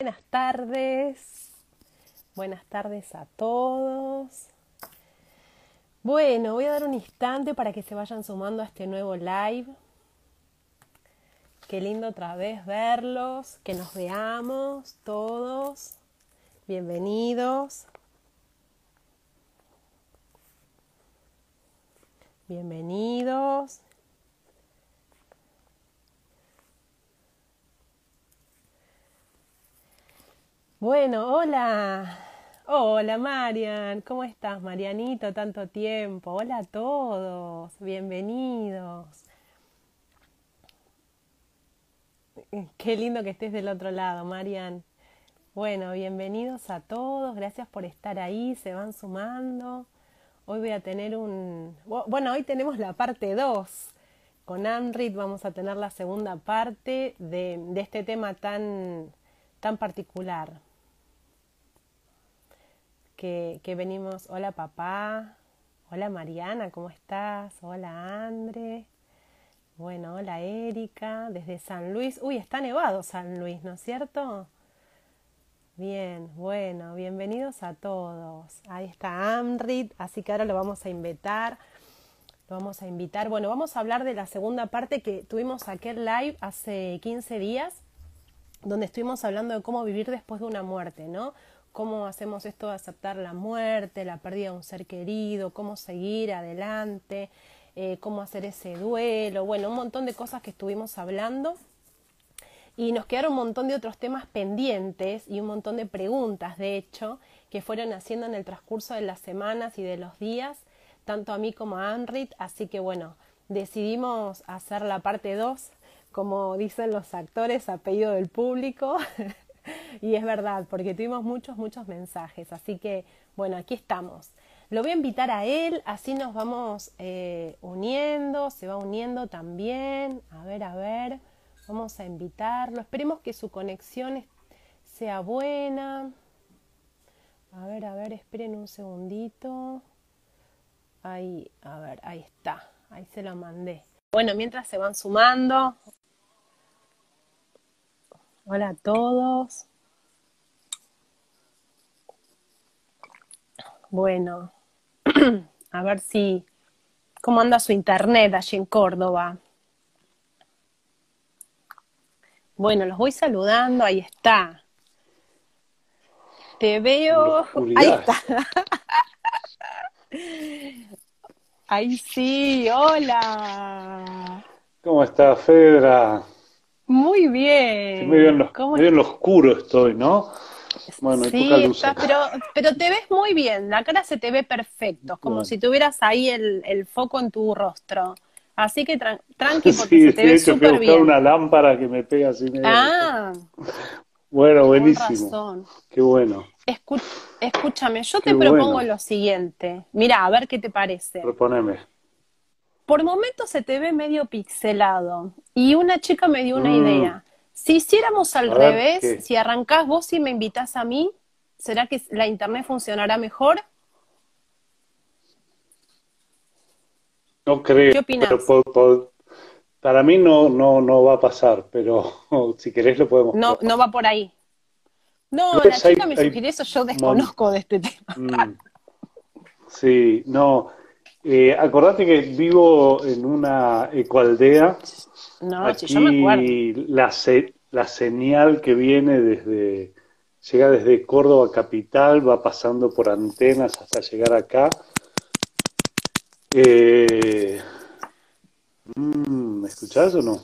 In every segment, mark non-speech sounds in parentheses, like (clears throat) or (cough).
Buenas tardes, buenas tardes a todos. Bueno, voy a dar un instante para que se vayan sumando a este nuevo live. Qué lindo otra vez verlos, que nos veamos todos. Bienvenidos. Bienvenidos. Bueno, hola. Hola Marian, ¿cómo estás Marianito? Tanto tiempo. Hola a todos, bienvenidos. Qué lindo que estés del otro lado, Marian. Bueno, bienvenidos a todos, gracias por estar ahí, se van sumando. Hoy voy a tener un... Bueno, hoy tenemos la parte 2. Con Amrit vamos a tener la segunda parte de, de este tema tan, tan particular que, venimos. Hola papá, hola Mariana, ¿cómo estás? Hola Andre. Bueno, hola Erika, desde San Luis. Uy, está nevado San Luis, ¿no es cierto? Bien, bueno, bienvenidos a todos. Ahí está Amrit, así que ahora lo vamos a invitar. Lo vamos a invitar. Bueno, vamos a hablar de la segunda parte que tuvimos aquel live hace 15 días, donde estuvimos hablando de cómo vivir después de una muerte, ¿no? Cómo hacemos esto de aceptar la muerte, la pérdida de un ser querido, cómo seguir adelante, eh, cómo hacer ese duelo, bueno, un montón de cosas que estuvimos hablando. Y nos quedaron un montón de otros temas pendientes y un montón de preguntas, de hecho, que fueron haciendo en el transcurso de las semanas y de los días, tanto a mí como a Anrit. Así que bueno, decidimos hacer la parte 2, como dicen los actores, a pedido del público. (laughs) (laughs) y es verdad, porque tuvimos muchos, muchos mensajes. Así que, bueno, aquí estamos. Lo voy a invitar a él, así nos vamos eh, uniendo, se va uniendo también. A ver, a ver, vamos a invitarlo. Esperemos que su conexión sea buena. A ver, a ver, esperen un segundito. Ahí, a ver, ahí está. Ahí se lo mandé. Bueno, mientras se van sumando, Hola a todos. Bueno, (clears throat) a ver si, ¿cómo anda su internet allí en Córdoba? Bueno, los voy saludando, ahí está. Te veo, ahí está. (laughs) Ahí sí, hola. ¿Cómo está, Fedra? Muy bien. medio, en lo, oscuro estoy, ¿no? Bueno, sí, pero, pero te ves muy bien, la cara se te ve perfecto, como si tuvieras ahí el, foco en tu rostro. Así que tranqui, (laughs) porque se te ve súper bien. una lámpara que me pega así medio. Ah. (laughs) Bueno, buenísimo. Qué bueno. escúchame, yo te propongo lo siguiente. Mira, a ver qué te parece. Proponeme por momentos se te ve medio pixelado. Y una chica me dio una mm. idea. Si hiciéramos al revés, si arrancás vos y me invitás a mí, ¿será que la internet funcionará mejor? No creo. ¿Qué opinas? para mí no, no, no va a pasar, pero (laughs) si querés lo podemos. No, no va por ahí. No, la chica me sugirió eso, yo desconozco de este tema. Mm. Sí, no. Eh, acordate que vivo en una ecoaldea. No, Aquí yo me acuerdo. La, la señal que viene desde, llega desde Córdoba capital, va pasando por antenas hasta llegar acá. Eh, mm, ¿Me escuchás o no?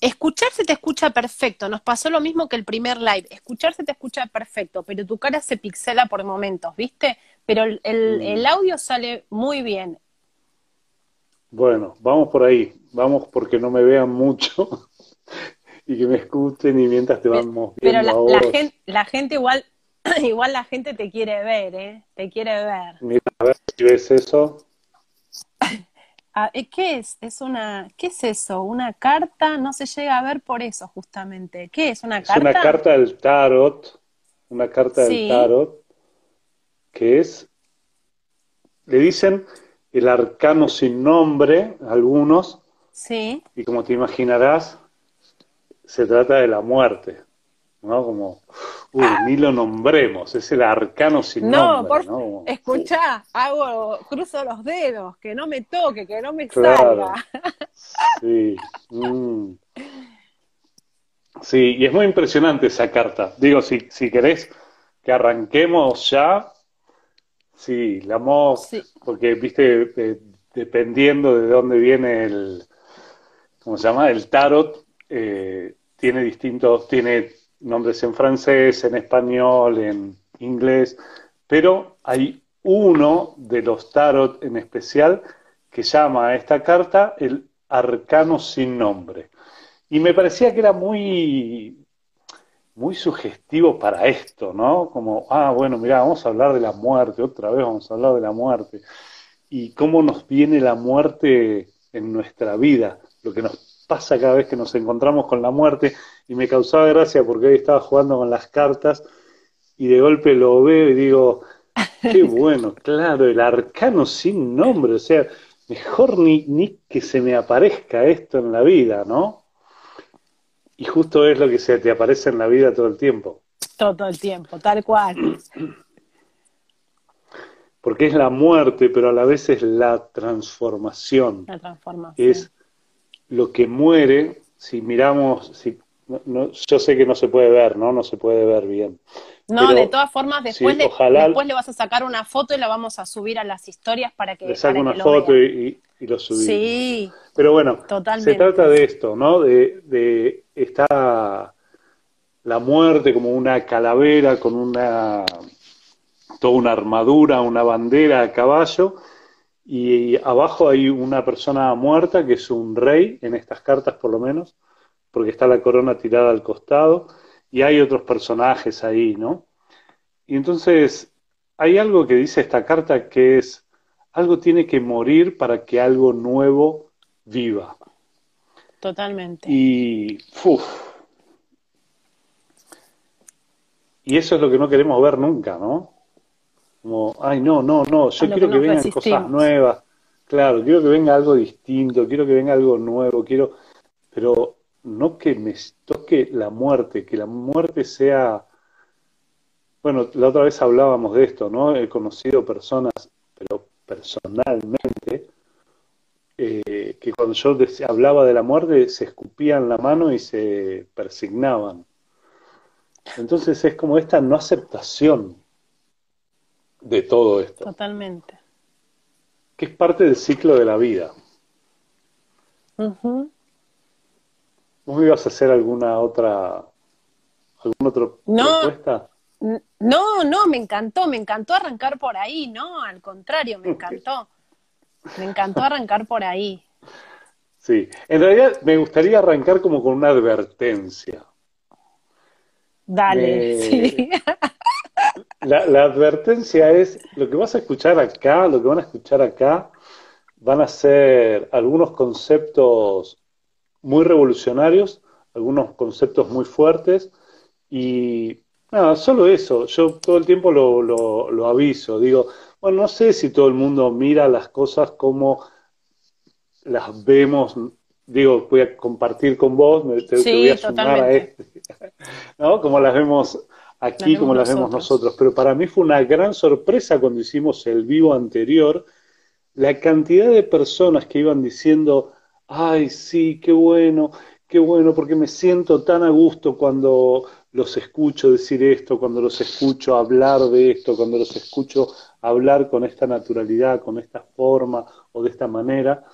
Escucharse te escucha perfecto, nos pasó lo mismo que el primer live. Escucharse te escucha perfecto, pero tu cara se pixela por momentos, ¿viste? Pero el, el, mm. audio sale muy bien. Bueno, vamos por ahí, vamos porque no me vean mucho (laughs) y que me escuchen y mientras te vamos viendo Pero la, la, gente, la gente igual, (clears throat) igual la gente te quiere ver, ¿eh? Te quiere ver. Mira, a ver si ves eso. (laughs) Ah, ¿Qué es? Es una, ¿qué es eso? ¿Una carta? No se llega a ver por eso justamente. ¿Qué es? ¿Una carta? Es una carta del tarot, una carta del tarot, que es, le dicen el arcano sin nombre, algunos. Sí. Y como te imaginarás, se trata de la muerte. ¿no? Como, uy, ni lo nombremos, es el arcano sin nombre, ¿no? escuchá, hago, cruzo los dedos, que no me toque, que no me salga. Sí. Mm. Sí, y es muy impresionante esa carta. Digo, si, si querés que arranquemos ya, sí, la hemos, porque, viste, eh, dependiendo de dónde viene el, ¿cómo se llama? El tarot, eh, tiene distintos, tiene nombres en francés, en español, en inglés, pero hay uno de los tarot en especial que llama a esta carta el arcano sin nombre. Y me parecía que era muy, muy sugestivo para esto, ¿no? Como, ah, bueno, mira, vamos a hablar de la muerte, otra vez vamos a hablar de la muerte. Y cómo nos viene la muerte en nuestra vida, lo que nos pasa cada vez que nos encontramos con la muerte y me causaba gracia porque hoy estaba jugando con las cartas y de golpe lo veo y digo, qué (laughs) bueno, claro, el arcano sin nombre, o sea, mejor ni, ni que se me aparezca esto en la vida, ¿no? Y justo es lo que se te aparece en la vida todo el tiempo. Todo el tiempo, tal cual. (clears throat) Porque es la muerte, pero a la vez es la transformación. La transformación. Es lo que muere, si miramos, si no, yo sé que no se puede ver, ¿no? No se puede ver bien. No, de todas formas, después, le, después le vas a sacar una foto y la vamos a subir a las historias para que. Le saco una foto y, lo subimos. Sí. Pero bueno, se trata de esto, ¿no? De, de esta. La muerte como una calavera con una. toda una armadura, una bandera a caballo. Y abajo hay una persona muerta que es un rey, en estas cartas por lo menos porque está la corona tirada al costado y hay otros personajes ahí, ¿no? Y entonces hay algo que dice esta carta que es, algo tiene que morir para que algo nuevo viva. Totalmente. Y, uf, y eso es lo que no queremos ver nunca, ¿no? Como, ay, no, no, no, yo quiero que, que vengan cosas nuevas. Claro, quiero que venga algo distinto, quiero que venga algo nuevo, quiero, pero no que me toque la muerte, que la muerte sea... Bueno, la otra vez hablábamos de esto, ¿no? He conocido personas, pero personalmente, eh, que cuando yo hablaba de la muerte se escupían la mano y se persignaban. Entonces es como esta no aceptación de todo esto. Totalmente. Que es parte del ciclo de la vida. ¿Vos ibas a hacer alguna otra, alguna otra no, propuesta? No, no, me encantó, me encantó arrancar por ahí, no, al contrario, me encantó. Me encantó arrancar por ahí. Sí, en realidad me gustaría arrancar como con una advertencia. Dale, (laughs) sí. La, la, advertencia es, lo que vas a escuchar acá, lo que van a escuchar acá, van a ser algunos conceptos muy revolucionarios, algunos conceptos muy fuertes y nada, solo eso, yo todo el tiempo lo, lo, aviso, digo, bueno, no sé si todo el mundo mira las cosas como las vemos, digo, voy a compartir con vos, te, voy a sumar a este, (laughs) ¿no? Como las vemos aquí, como las vemos nosotros. Pero para mí fue una gran sorpresa cuando hicimos el vivo anterior, la cantidad de personas que iban diciendo, ay, sí, qué bueno, qué bueno, porque me siento tan a gusto cuando los escucho decir esto, cuando los escucho hablar de esto, cuando los escucho hablar con esta naturalidad, con esta forma o de esta manera.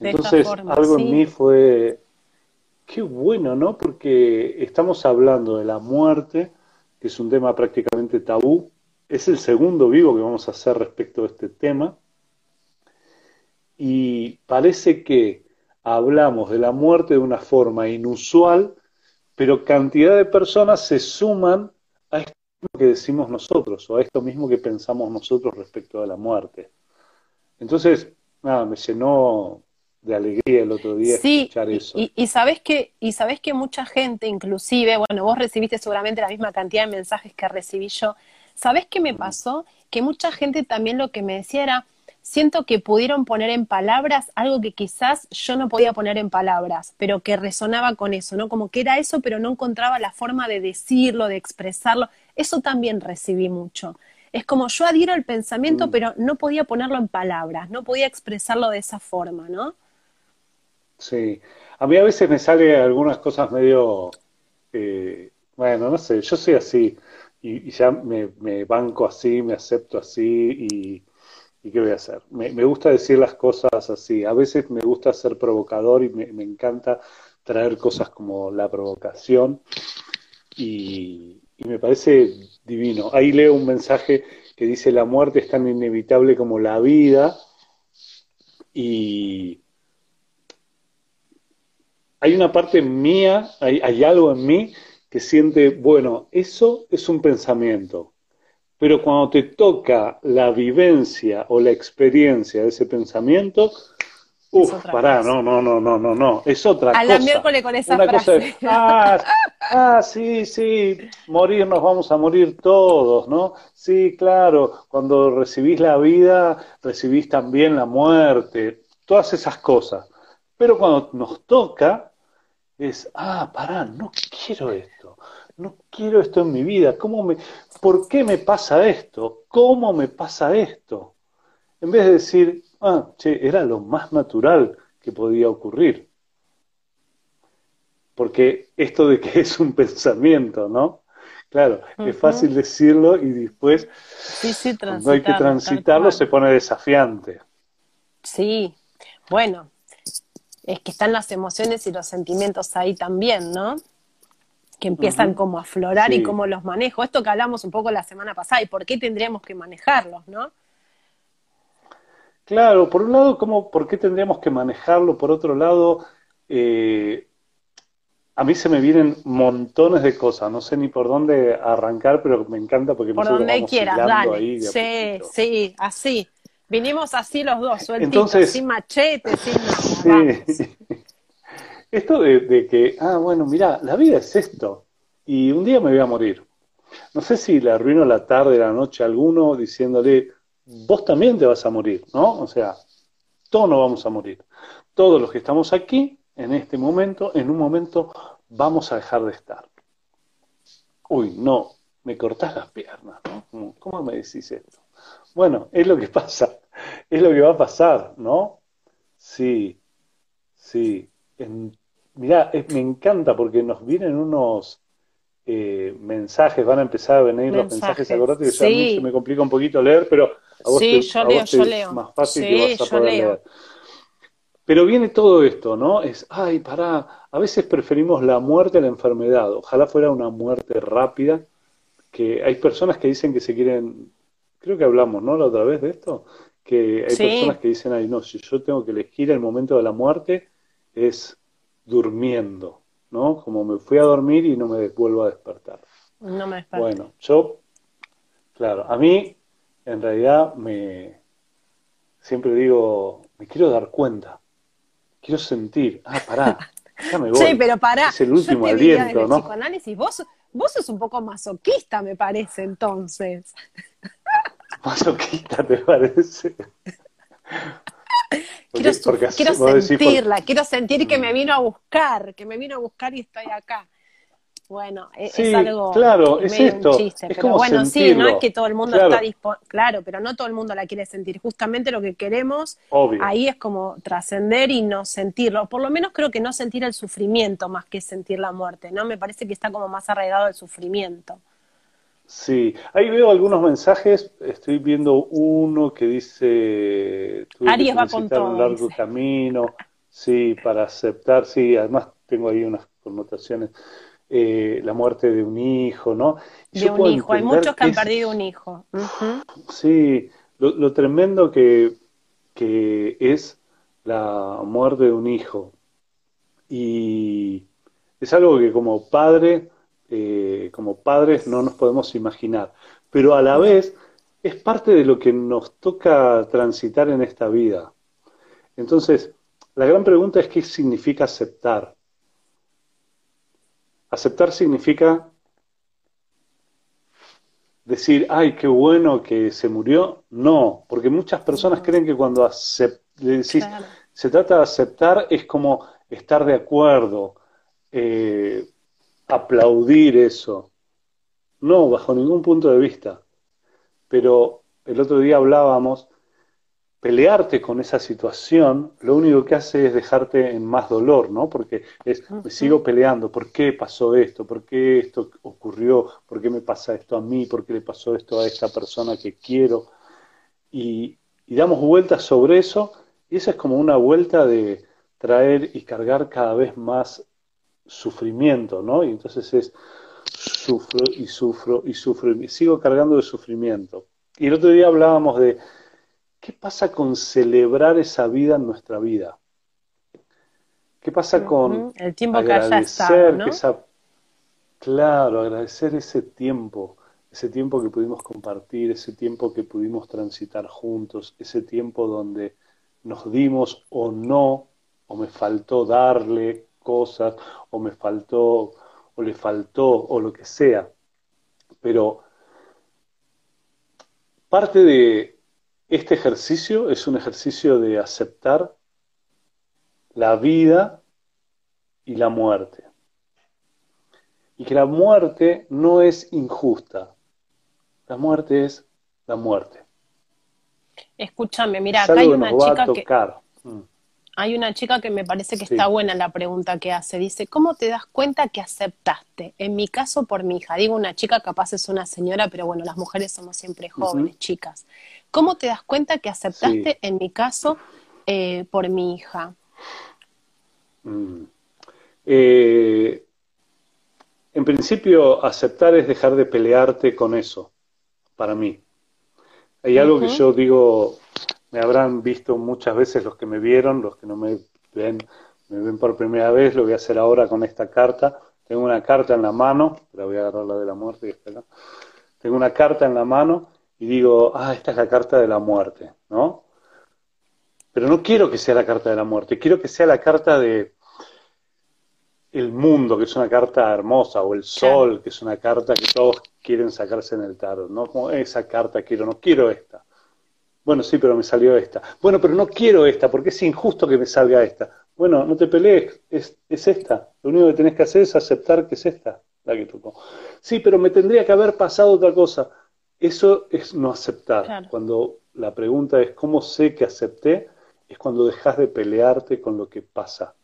Entonces, algo en mí fue, qué bueno, ¿no? Porque estamos hablando de la muerte, que es un tema prácticamente tabú. Es el segundo vivo que vamos a hacer respecto a este tema. Y parece que hablamos de la muerte de una forma inusual, pero cantidad de personas se suman a esto que decimos nosotros o a esto mismo que pensamos nosotros respecto a la muerte. Entonces, nada, me llenó de alegría el otro día escuchar eso. Y, y, sabes que, y sabes que mucha gente, inclusive, bueno, vos recibiste seguramente la misma cantidad de mensajes que recibí yo. ¿Sabés qué me pasó? Que mucha gente también lo que me decía era, siento que pudieron poner en palabras algo que quizás yo no podía poner en palabras, pero que resonaba con eso, ¿no? Como que era eso, pero no encontraba la forma de decirlo, de expresarlo. Eso también recibí mucho. Es como yo adhiero al pensamiento, mm. pero no podía ponerlo en palabras, no podía expresarlo de esa forma, ¿no? Sí, a mí a veces me sale algunas cosas medio, eh, bueno, no sé, yo soy así y, ya me, banco así, me acepto así y, ¿qué voy a hacer? Me, gusta decir las cosas así, a veces me gusta ser provocador y me, encanta traer cosas como la provocación y, y me parece divino. Ahí leo un mensaje que dice la muerte es tan inevitable como la vida y hay una parte mía, hay, algo en mí que siente, bueno, eso es un pensamiento, pero cuando te toca la vivencia o la experiencia de ese pensamiento, Uf, pará, no, no, no, no, no, no, es otra cosa. A miércoles con esa frase. ah, ah, sí, sí, morir nos vamos a morir todos, ¿no? Sí, claro, cuando recibís la vida, recibís también la muerte, todas esas cosas. Pero cuando nos toca, es, ah, pará, no quiero esto, no quiero esto en mi vida, ¿Cómo me, ¿por qué me pasa esto? ¿Cómo me pasa esto? En vez de decir, ah, che, era lo más natural que podía ocurrir. Porque esto de que (laughs) es un pensamiento, ¿no? Claro, es fácil decirlo y después, sí, sí, cuando hay que transitarlo, se pone desafiante. Sí, bueno, es que están las emociones y los sentimientos ahí también, ¿no? Que empiezan como a aflorar y cómo los manejo. Esto que hablamos un poco la semana pasada y por qué tendríamos que manejarlos, ¿no? Claro, por un lado, ¿cómo, ¿por qué tendríamos que manejarlo? Por otro lado, eh, a mí se me vienen montones de cosas, no sé ni por dónde arrancar, pero me encanta porque por donde quieras, dale. sí, sí, así. Vinimos así los dos, sueltitos, sin machete, sin nada. Sí. Esto de, que, ah, bueno, mira, la vida es esto, y un día me voy a morir. No sé si le arruino la tarde, la noche a alguno diciéndole, vos también te vas a morir, ¿no? O sea, todos nos vamos a morir. Todos los que estamos aquí, en este momento, en un momento, vamos a dejar de estar. Uy, no, me cortás las piernas, ¿no? ¿Cómo me decís esto? Bueno, es lo que pasa, es lo que va a pasar, ¿no? Sí, sí. Mirá, me encanta porque nos vienen unos eh, mensajes, van a empezar a venir los mensajes, acordate que sí. a mí se me complica un poquito leer, pero a vos, sí, yo leo, yo leo. es más fácil que vas a poder leer. Pero viene todo esto, ¿no? Es, ay, pará, a veces preferimos la muerte a la enfermedad. Ojalá fuera una muerte rápida, que hay personas que dicen que se quieren creo que hablamos, ¿no? La otra vez de esto, que hay personas que dicen, ay, no, si yo tengo que elegir el momento de la muerte, es durmiendo, ¿no? Como me fui a dormir y no me vuelvo a despertar. No me desperté. Bueno, yo, claro, a mí, en realidad, me, siempre digo, me quiero dar cuenta, quiero sentir, ah, pará, ya me (laughs) voy. Sí, pero pará. Es el último aliento, ¿no? Psicoanálisis, vos, vos sos un poco masoquista, me parece, entonces (laughs) masoquista, ¿te parece? (laughs) quiero, sentirla, quiero sentir que me mm. vino a buscar, que me vino a buscar y estoy acá. Bueno, e-, es, algo claro, es esto. un chiste, pero bueno, sí, no es que todo el mundo está disponible, claro, pero no todo el mundo la quiere sentir. Justamente lo que queremos ahí es como trascender y no sentirlo. Por lo menos creo que no sentir el sufrimiento más que sentir la muerte, ¿no? Me parece que está como más arraigado el sufrimiento. Sí, ahí veo algunos mensajes. Estoy viendo uno que dice: Aries va con todo. un largo camino, sí, para aceptar. Sí, además tengo ahí unas connotaciones. Eh, la muerte de un hijo, ¿no? de un hijo, hay muchos que, han perdido un hijo. Sí, lo, tremendo que, que es la muerte de un hijo. Y es algo que como padre eh, como padres no nos podemos imaginar, pero a la vez es parte de lo que nos toca transitar en esta vida. Entonces, la gran pregunta es qué significa aceptar. Aceptar significa decir, ay, qué bueno que se murió. No, porque muchas personas creen que cuando decís, se trata de aceptar es como estar de acuerdo, eh, aplaudir eso. No, bajo ningún punto de vista. Pero el otro día hablábamos, pelearte con esa situación, lo único que hace es dejarte en más dolor, ¿no? Porque es, me sigo peleando, ¿por qué pasó esto? ¿Por qué esto ocurrió? ¿Por qué me pasa esto a mí? ¿Por qué le pasó esto a esta persona que quiero? Y, y damos vueltas sobre eso, y esa es como una vuelta de traer y cargar cada vez más sufrimiento, ¿no? Y entonces es sufro y sufro y sufro y sigo cargando de sufrimiento. Y el otro día hablábamos de qué pasa con celebrar esa vida en nuestra vida. ¿Qué pasa con el tiempo agradecer que esa, claro, agradecer ese tiempo, ese tiempo que pudimos compartir, ese tiempo que pudimos transitar juntos, ese tiempo donde nos dimos o no, o me faltó darle cosas, o me faltó, o le faltó, o lo que sea. Pero Parte de este ejercicio es un ejercicio de aceptar la vida y la muerte. Y que la muerte no es injusta. La muerte es la muerte. Escúchame, mira, acá hay una chica que... Mm hay una chica que me parece que está buena la pregunta que hace. Dice, ¿cómo te das cuenta que aceptaste? En mi caso, por mi hija. Digo, una chica capaz es una señora, pero bueno, las mujeres somos siempre jóvenes, chicas. ¿Cómo te das cuenta que aceptaste, en mi caso, eh, por mi hija? Mm. Eh, en principio, aceptar es dejar de pelearte con eso, para mí. Hay algo que yo digo me habrán visto muchas veces los que me vieron, los que no me ven, me ven por primera vez, lo voy a hacer ahora con esta carta. Tengo una carta en la mano, la voy a agarrar la de la muerte, Tengo una carta en la mano y digo, ah, esta es la carta de la muerte, ¿no? Pero no quiero que sea la carta de la muerte, quiero que sea la carta de el mundo, que es una carta hermosa, o el sol, que es una carta que todos quieren sacarse en el tarot, ¿no? Como esa carta quiero, no quiero esta. Bueno, sí, pero me salió esta. Bueno, pero no quiero esta, porque es injusto que me salga esta. Bueno, no te pelees, es, esta. Lo único que tenés que hacer es aceptar que es esta la que tocó. Sí, pero me tendría que haber pasado otra cosa. Eso es no aceptar. Cuando la pregunta es cómo sé que acepté, es cuando dejas de pelearte con lo que pasa.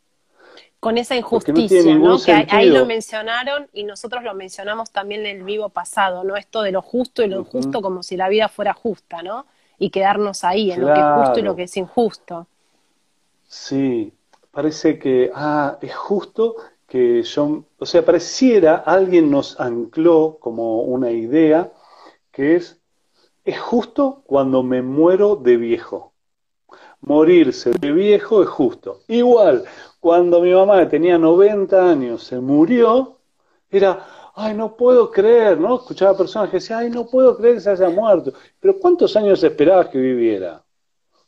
Con esa injusticia, ¿no? Que ahí lo mencionaron y nosotros lo mencionamos también en el vivo pasado, ¿no? Esto de lo justo y lo injusto como si la vida fuera justa, ¿no? Y quedarnos ahí en lo que es justo y lo que es injusto. Sí, parece que, ah, es justo que yo, o sea, pareciera alguien nos ancló como una idea que es, es justo cuando me muero de viejo. Morirse de viejo es justo. Igual, cuando mi mamá tenía 90 años se murió, era, ay, no puedo creer, ¿no? Escuchaba personas que decían, ay, no puedo creer que se haya muerto. Pero ¿cuántos años esperabas que viviera?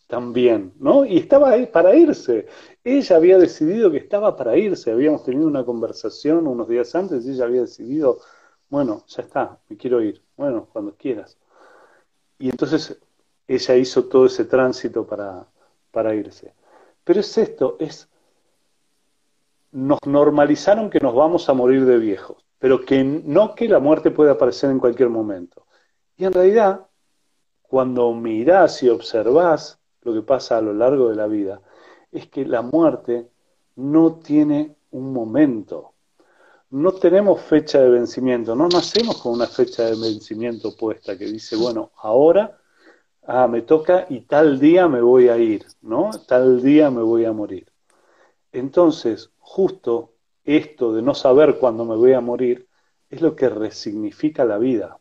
También, ¿no? Y estaba ahí para irse. Ella había decidido que estaba para irse. Habíamos tenido una conversación unos días antes y ella había decidido, bueno, ya está, me quiero ir. Bueno, cuando quieras. Y entonces ella hizo todo ese tránsito para, para irse. Pero es esto, es nos normalizaron que nos vamos a morir de viejos pero que no que la muerte puede aparecer en cualquier momento. Y en realidad, cuando mirás y observás lo que pasa a lo largo de la vida, es que la muerte no tiene un momento. No tenemos fecha de vencimiento, no nacemos con una fecha de vencimiento puesta que dice, bueno, ahora ah, me toca y tal día me voy a ir, ¿no? Tal día me voy a morir. Entonces, justo esto de no saber cuándo me voy a morir es lo que resignifica la vida.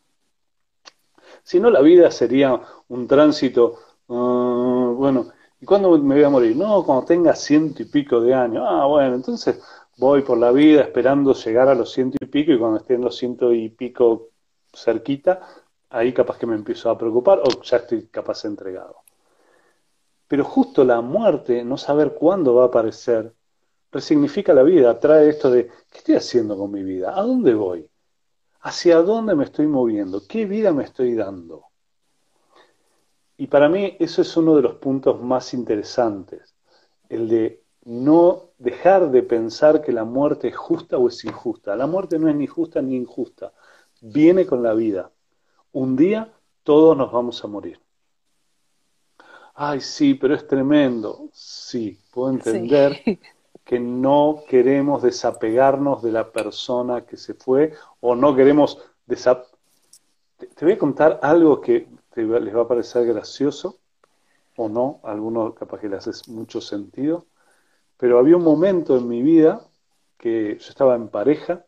Si no, la vida sería un tránsito, ah, bueno, ¿y cuándo me voy a morir? No, cuando tenga ciento y pico de años. Ah, bueno, entonces voy por la vida esperando llegar a los ciento y pico y cuando esté en los ciento y pico cerquita, ahí capaz que me empiezo a preocupar o ya estoy capaz entregado. Pero justo la muerte, no saber cuándo va a aparecer, resignifica la vida, trae esto de, ¿qué estoy haciendo con mi vida? ¿A dónde voy? ¿Hacia dónde me estoy moviendo? ¿Qué vida me estoy dando? Y para mí eso es uno de los puntos más interesantes, el de no dejar de pensar que la muerte es justa o es injusta. La muerte no es ni justa ni injusta, viene con la vida. Un día todos nos vamos a morir. Ay, sí, pero es tremendo. Sí, puedo entender (laughs) que no queremos desapegarnos de la persona que se fue o no queremos desapegarnos. Te voy a contar algo que les va a parecer gracioso o no, a algunos capaz que les hace mucho sentido, pero había un momento en mi vida que yo estaba en pareja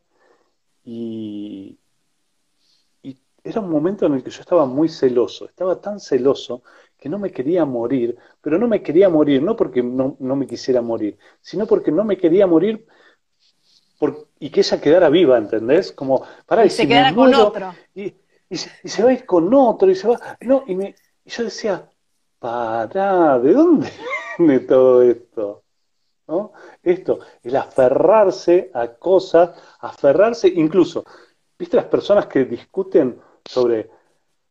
y, y era un momento en el que yo estaba muy celoso, estaba tan celoso que no me quería morir, pero no me quería morir, no porque no, me quisiera morir, sino porque no me quería morir y que ella quedara viva, ¿entendés? Como, para y, se quedara con otro. Y, y, se, va a ir con otro, y se va. No, y, me, y yo decía, para, ¿de dónde (laughs) viene todo esto? ¿No? Esto, el aferrarse a cosas, aferrarse, incluso, ¿viste las personas que discuten sobre,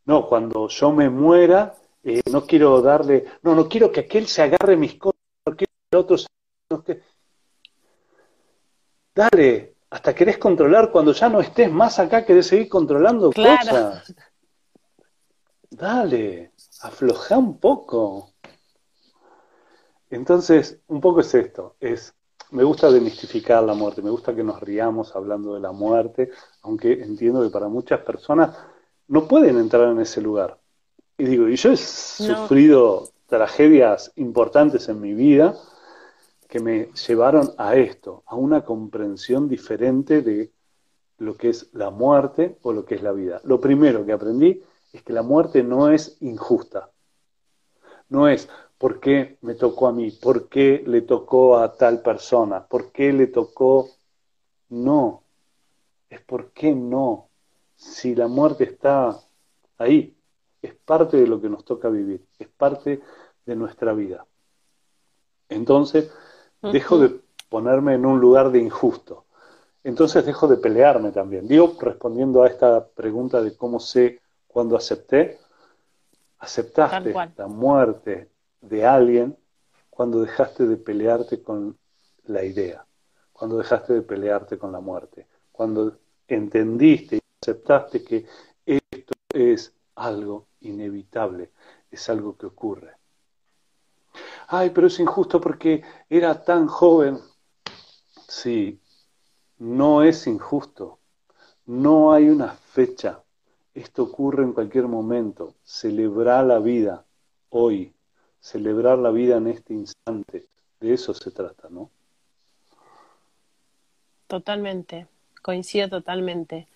no, cuando yo me muera, eh, no quiero darle, no, no quiero que aquel se agarre mis cosas, no quiero que otros... que... Dale, hasta querés controlar, cuando ya no estés más acá, querés seguir controlando cosas. Dale, afloja un poco. Entonces, un poco es esto, es, me gusta demistificar la muerte, me gusta que nos riamos hablando de la muerte, aunque entiendo que para muchas personas no pueden entrar en ese lugar. Y digo, y yo he sufrido tragedias importantes en mi vida que me llevaron a esto, a una comprensión diferente de lo que es la muerte o lo que es la vida. Lo primero que aprendí es que la muerte no es injusta. No es por qué me tocó a mí, por qué le tocó a tal persona, por qué le tocó... No, es por qué no. Si la muerte está ahí, es parte de lo que nos toca vivir, es parte de nuestra vida. Entonces, dejo de ponerme en un lugar de injusto. Entonces dejo de pelearme también. Digo, respondiendo a esta pregunta de cómo sé cuándo acepté, aceptaste la muerte de alguien cuando dejaste de pelearte con la idea, cuando dejaste de pelearte con la muerte, cuando entendiste y aceptaste que esto es algo inevitable, es algo que ocurre. Ay, pero es injusto porque era tan joven. Sí, no es injusto. No hay una fecha. Esto ocurre en cualquier momento. Celebrar la vida hoy, celebrar la vida en este instante. De eso se trata, ¿no? Totalmente, coincido totalmente.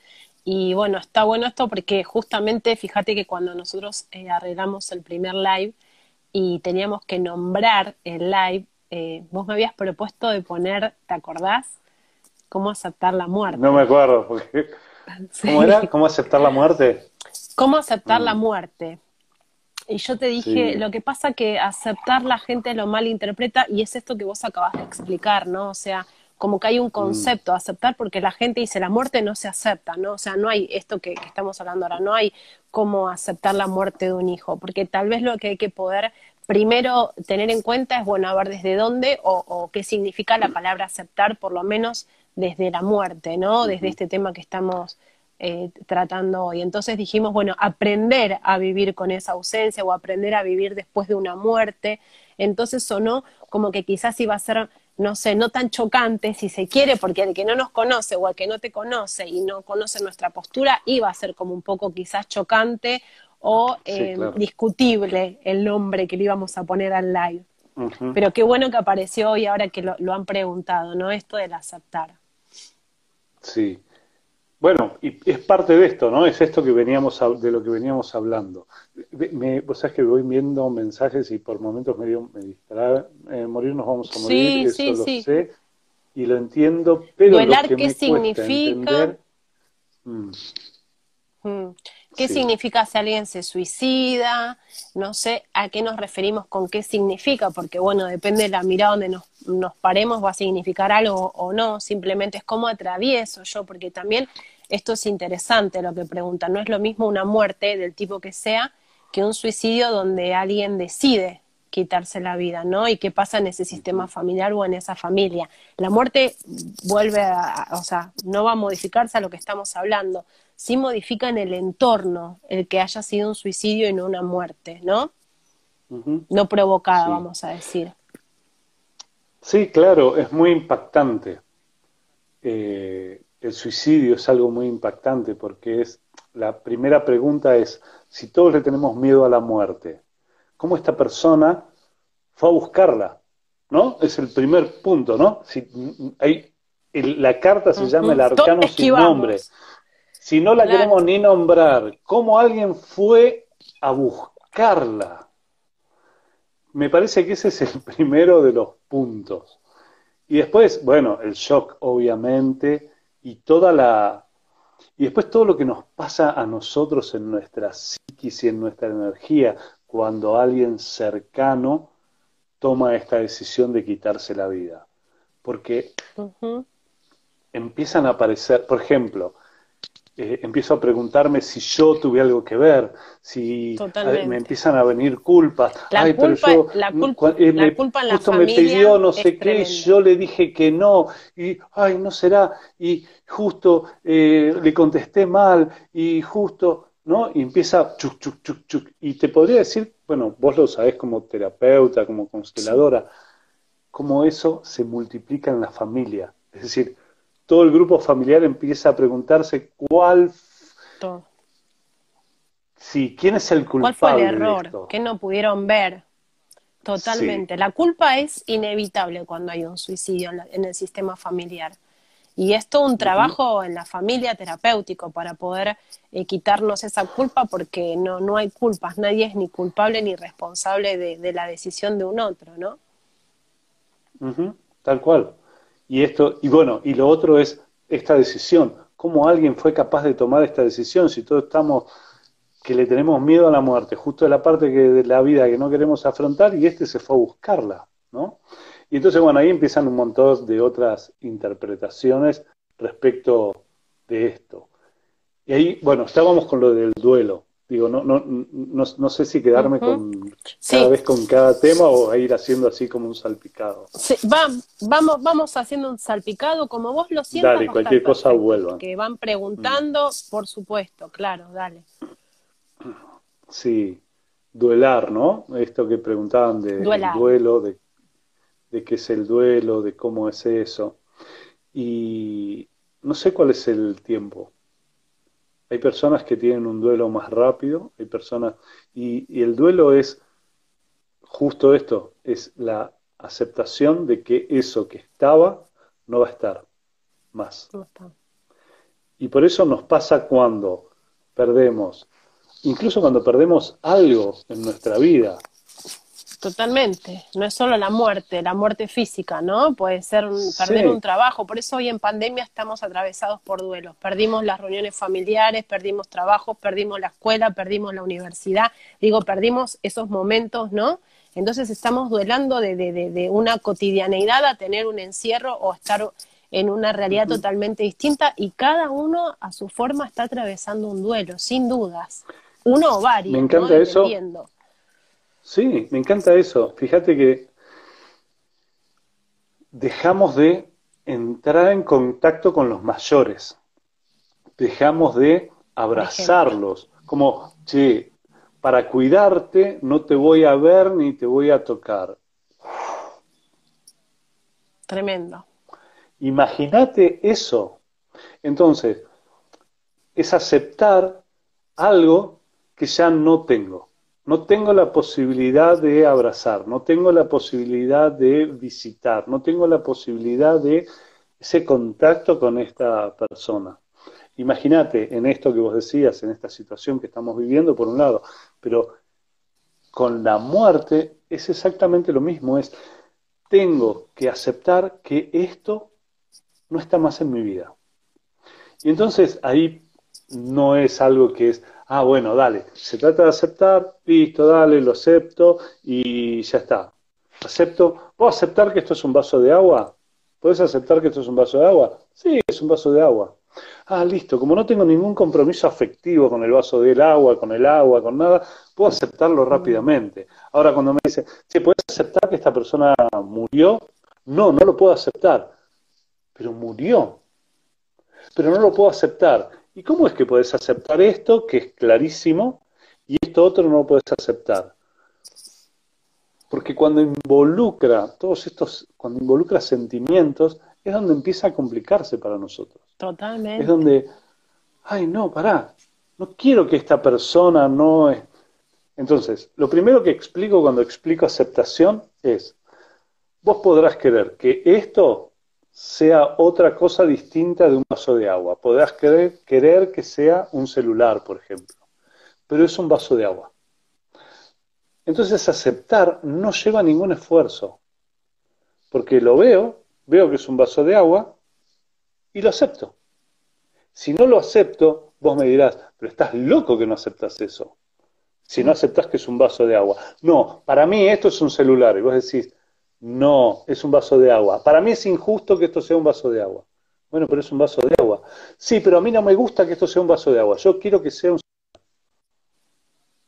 Y bueno, está bueno esto porque justamente fíjate que cuando nosotros eh, arreglamos el primer live y teníamos que nombrar el live, eh, vos me habías propuesto de poner, ¿te acordás? ¿Cómo aceptar la muerte? No me acuerdo, porque... (laughs) ¿Cómo era? ¿Cómo aceptar la muerte? ¿Cómo aceptar la mm. muerte? Y yo te dije, lo que pasa que aceptar la gente lo malinterpreta y es esto que vos acabas de explicar, ¿no? O sea, como que hay un mm. concepto a aceptar porque la gente dice la muerte no se acepta, ¿no? O sea, no hay esto que, estamos hablando ahora, no hay cómo aceptar la muerte de un hijo, porque tal vez lo que hay que poder primero tener en cuenta es, bueno, a ver desde dónde o, qué significa la palabra aceptar, por lo menos desde la muerte, ¿no? Desde este tema que estamos eh, tratando hoy. Entonces dijimos, bueno, aprender a vivir con esa ausencia o aprender a vivir después de una muerte. Entonces sonó como que quizás iba a ser no sé, no tan chocante, si se quiere, porque el que no nos conoce o el que no te conoce y no conoce nuestra postura, iba a ser como un poco quizás chocante o eh, discutible el nombre que le íbamos a poner al live. Pero qué bueno que apareció hoy ahora que lo, lo han preguntado, ¿no? Esto del aceptar. Sí, bueno, y es parte de esto, ¿no? Es esto que veníamos de lo que veníamos hablando. Me, vos sabés que voy viendo mensajes y por momentos me, me distrae. Eh, morir nos vamos a morir, eso lo sé y lo entiendo, pero lo que qué significa. Mm. Mm. ¿Qué significa si alguien se suicida? No sé a qué nos referimos con qué significa, porque bueno, depende de la mirada donde nos, nos paremos, va a significar algo o no, simplemente es cómo atravieso yo, porque también esto es interesante lo que pregunta, no es lo mismo una muerte del tipo que sea que un suicidio donde alguien decide quitarse la vida, ¿no? Y qué pasa en ese sistema familiar o en esa familia. La muerte vuelve a, o sea, no va a modificarse a lo que estamos hablando, sí modifica en el entorno el que haya sido un suicidio y no una muerte, ¿no? No provocada, vamos a decir. Sí, claro, es muy impactante. Eh, el suicidio es algo muy impactante porque es la primera pregunta es si todos le tenemos miedo a la muerte, ¿cómo esta persona fue a buscarla? ¿No? Es el primer punto, ¿no? Si hay, la carta se llama el arcano sin nombre. Si no la queremos ni nombrar, ¿cómo alguien fue a buscarla? Me parece que ese es el (laughs) primero de los puntos. Y después, bueno, el shock, obviamente, y toda la. Y después todo lo que nos pasa a nosotros en nuestra psiquis y en nuestra energía cuando alguien cercano toma esta decisión de quitarse la vida. Porque empiezan a aparecer, por ejemplo, eh, empiezo a preguntarme si yo tuve algo que ver, si me empiezan a venir culpas. La Ay, culpa, pero yo, la, culpa, eh, la culpa en la justo me pidió no sé qué, yo le dije que no, y ay, no será, y justo eh, le contesté mal, y justo, ¿no? Y empieza chuc, chuc, chuc, chuc. Y te podría decir, bueno, vos lo sabés como terapeuta, como consteladora, cómo eso se multiplica en la familia. Es decir, todo el grupo familiar empieza a preguntarse cuál... Sí, ¿quién es el culpable? ¿Cuál fue el error? que no pudieron ver? Totalmente. La culpa es inevitable cuando hay un suicidio en, el sistema familiar. Y es todo un trabajo en la familia terapéutico para poder eh, quitarnos esa culpa porque no, no hay culpas, nadie es ni culpable ni responsable de, la decisión de un otro, ¿no? Tal cual. Y esto, y bueno, y lo otro es esta decisión. ¿Cómo alguien fue capaz de tomar esta decisión si todos estamos que le tenemos miedo a la muerte, justo de la parte que, de la vida que no queremos afrontar, y este se fue a buscarla, ¿no? Y entonces, bueno, ahí empiezan un montón de otras interpretaciones respecto de esto. Y ahí, bueno, estábamos con lo del duelo. Digo, no, no, no, no sé si quedarme con cada vez con cada tema o ir haciendo así como un salpicado. Sí, vamos, vamos haciendo un salpicado como vos lo sientas. Dale, cualquier cosa vuelva. Que van preguntando, por supuesto, claro, dale. Sí, duelar, ¿no? Esto que preguntaban de, duelo, de, de qué es el duelo, de cómo es eso. Y no sé cuál es el tiempo hay personas que tienen un duelo más rápido, hay personas, y, el duelo es justo esto, es la aceptación de que eso que estaba no va a estar más. Y por eso nos pasa cuando perdemos, incluso cuando perdemos algo en nuestra vida, Totalmente, no es solo la muerte, la muerte física, ¿no? Puede ser perder un trabajo, por eso hoy en pandemia estamos atravesados por duelos. Perdimos las reuniones familiares, perdimos trabajos, perdimos la escuela, perdimos la universidad, digo, perdimos esos momentos, ¿no? Entonces estamos duelando de, de, de, una cotidianeidad a tener un encierro o estar en una realidad totalmente distinta y cada uno a su forma está atravesando un duelo, sin dudas. Uno o varios. Me encanta eso. Sí, me encanta eso. Fíjate que dejamos de entrar en contacto con los mayores. Dejamos de abrazarlos. Como, che, para cuidarte no te voy a ver ni te voy a tocar. Tremendo. Imagínate eso. Entonces, es aceptar algo que ya no tengo no tengo la posibilidad de abrazar, no tengo la posibilidad de visitar, no tengo la posibilidad de ese contacto con esta persona. Imagínate en esto que vos decías, en esta situación que estamos viviendo, por un lado, pero con la muerte es exactamente lo mismo, es tengo que aceptar que esto no está más en mi vida. Y entonces ahí no es algo que es, ah, bueno, dale, se trata de aceptar, listo, dale, lo acepto y ya está. Acepto, ¿puedo aceptar que esto es un vaso de agua? ¿Puedes aceptar que esto es un vaso de agua? Sí, es un vaso de agua. Ah, listo, como no tengo ningún compromiso afectivo con el vaso del agua, con el agua, con nada, puedo aceptarlo rápidamente. Ahora, cuando me dice, ¿se puede aceptar que esta persona murió? No, no lo puedo aceptar. Pero murió. Pero no lo puedo aceptar. ¿Y cómo es que puedes aceptar esto, que es clarísimo, y esto otro no lo puedes aceptar? Porque cuando involucra todos estos, cuando involucra sentimientos, es donde empieza a complicarse para nosotros. Totalmente. Es donde, ay, no, pará, no quiero que esta persona no es... Entonces, lo primero que explico cuando explico aceptación es, vos podrás querer que esto sea otra cosa distinta de un vaso de agua. Podrás querer, querer que sea un celular, por ejemplo, pero es un vaso de agua. Entonces aceptar no lleva ningún esfuerzo, porque lo veo, veo que es un vaso de agua y lo acepto. Si no lo acepto, vos me dirás, pero estás loco que no aceptas eso. Si no aceptas que es un vaso de agua. No, para mí esto es un celular. Y vos decís, no, es un vaso de agua. Para mí es injusto que esto sea un vaso de agua. Bueno, pero es un vaso de agua. Sí, pero a mí no me gusta que esto sea un vaso de agua. Yo quiero que sea un...